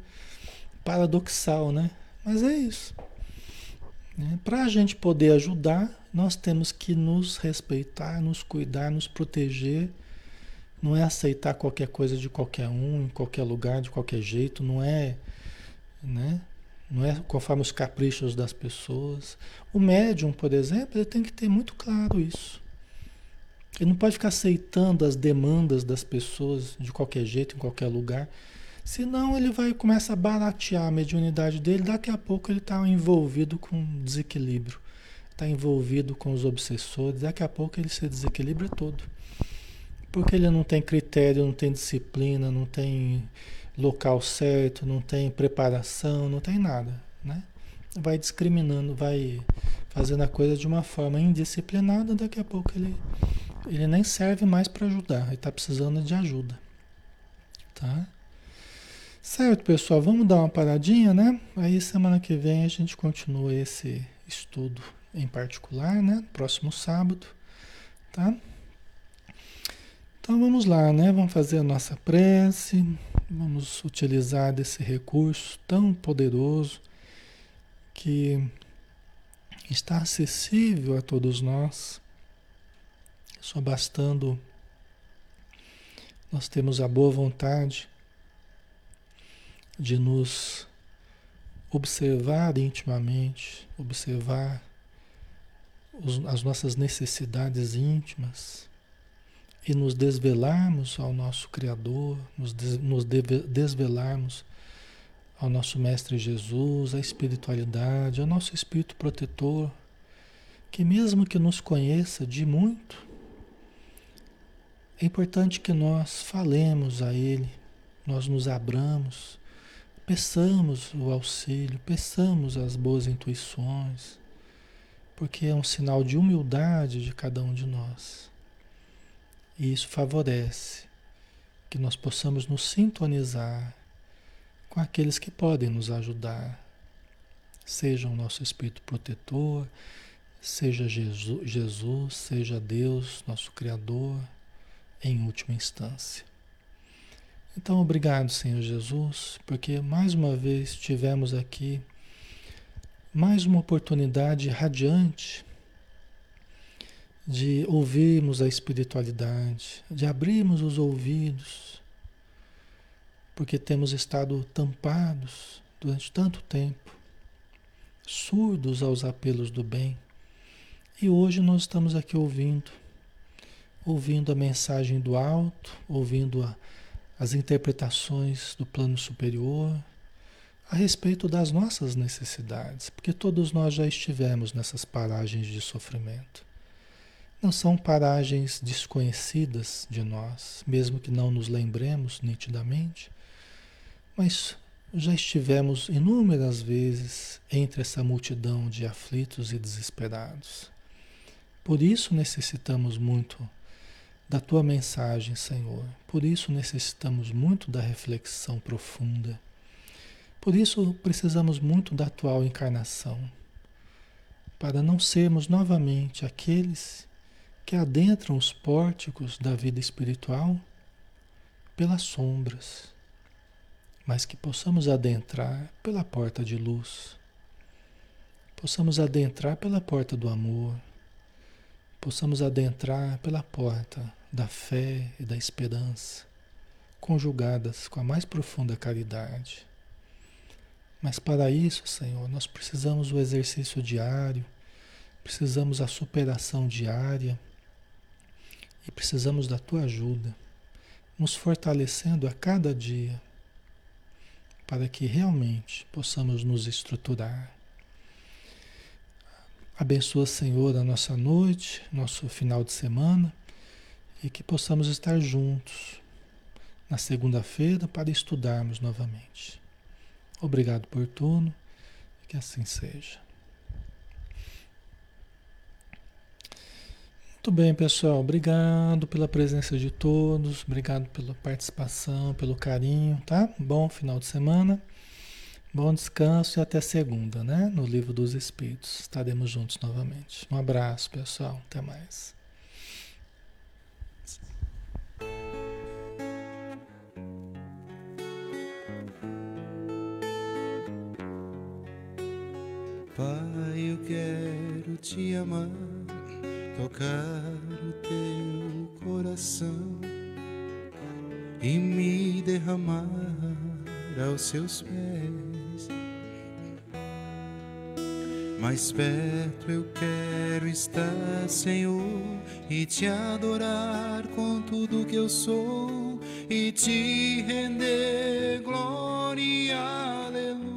paradoxal, né? Mas é isso. Né? Para a gente poder ajudar, nós temos que nos respeitar, nos cuidar, nos proteger. Não é aceitar qualquer coisa de qualquer um, em qualquer lugar, de qualquer jeito. Não é, né? Não é conforme os caprichos das pessoas. O médium, por exemplo, ele tem que ter muito claro isso. Ele não pode ficar aceitando as demandas das pessoas de qualquer jeito, em qualquer lugar. Senão ele vai começar a baratear a mediunidade dele, daqui a pouco ele está envolvido com desequilíbrio. Está envolvido com os obsessores, daqui a pouco ele se desequilibra todo. Porque ele não tem critério, não tem disciplina, não tem local certo, não tem preparação, não tem nada, né? Vai discriminando, vai fazendo a coisa de uma forma indisciplinada, daqui a pouco ele ele nem serve mais para ajudar, ele está precisando de ajuda. Tá? Certo, pessoal, vamos dar uma paradinha, né? Aí semana que vem a gente continua esse estudo em particular, né? Próximo sábado, tá? Então vamos lá, né? Vamos fazer a nossa prece, vamos utilizar desse recurso tão poderoso que está acessível a todos nós só bastando nós temos a boa vontade de nos observar intimamente, observar os, as nossas necessidades íntimas e nos desvelarmos ao nosso Criador, nos, des, nos desvelarmos ao nosso Mestre Jesus, à espiritualidade, ao nosso Espírito protetor, que mesmo que nos conheça de muito, é importante que nós falemos a Ele, nós nos abramos, peçamos o auxílio, peçamos as boas intuições, porque é um sinal de humildade de cada um de nós. E isso favorece que nós possamos nos sintonizar com aqueles que podem nos ajudar, seja o nosso Espírito protetor, seja Jesus, seja Deus, nosso Criador em última instância. Então, obrigado, Senhor Jesus, porque mais uma vez tivemos aqui mais uma oportunidade radiante de ouvirmos a espiritualidade, de abrirmos os ouvidos, porque temos estado tampados durante tanto tempo, surdos aos apelos do bem. E hoje nós estamos aqui ouvindo ouvindo a mensagem do alto, ouvindo a, as interpretações do plano superior a respeito das nossas necessidades, porque todos nós já estivemos nessas paragens de sofrimento. Não são paragens desconhecidas de nós, mesmo que não nos lembremos nitidamente, mas já estivemos inúmeras vezes entre essa multidão de aflitos e desesperados. Por isso necessitamos muito da tua mensagem, Senhor. Por isso necessitamos muito da reflexão profunda. Por isso precisamos muito da atual encarnação, para não sermos novamente aqueles que adentram os pórticos da vida espiritual pelas sombras, mas que possamos adentrar pela porta de luz, possamos adentrar pela porta do amor, possamos adentrar pela porta da fé e da esperança, conjugadas com a mais profunda caridade. Mas para isso, Senhor, nós precisamos do exercício diário, precisamos da superação diária e precisamos da tua ajuda, nos fortalecendo a cada dia, para que realmente possamos nos estruturar. Abençoa, Senhor, a nossa noite, nosso final de semana e que possamos estar juntos na segunda-feira para estudarmos novamente. Obrigado por tudo, que assim seja. Muito bem, pessoal. Obrigado pela presença de todos, obrigado pela participação, pelo carinho, tá? Bom final de semana, bom descanso e até segunda, né? No Livro dos Espíritos. Estaremos juntos novamente. Um abraço, pessoal. Até mais. Pai, eu quero te amar tocar o teu coração e me derramar aos seus pés. Mais perto eu quero estar, Senhor, e te adorar com tudo que eu sou e te render glória as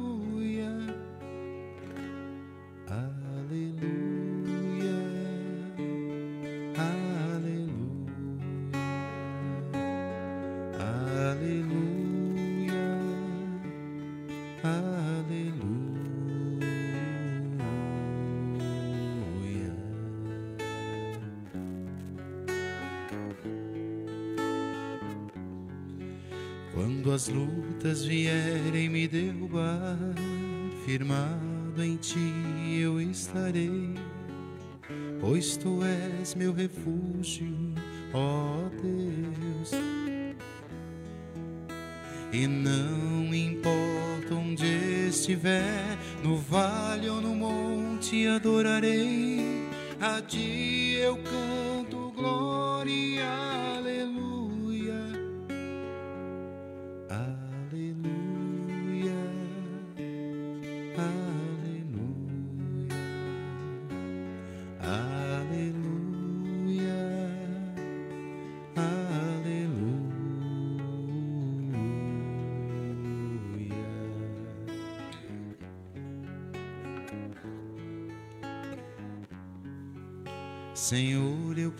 lutas vierem me derrubar, firmado em ti eu estarei, pois tu és meu refúgio, ó Deus. E não importa onde estiver, no vale ou no monte adorarei, a ti eu canto glória. Senhor,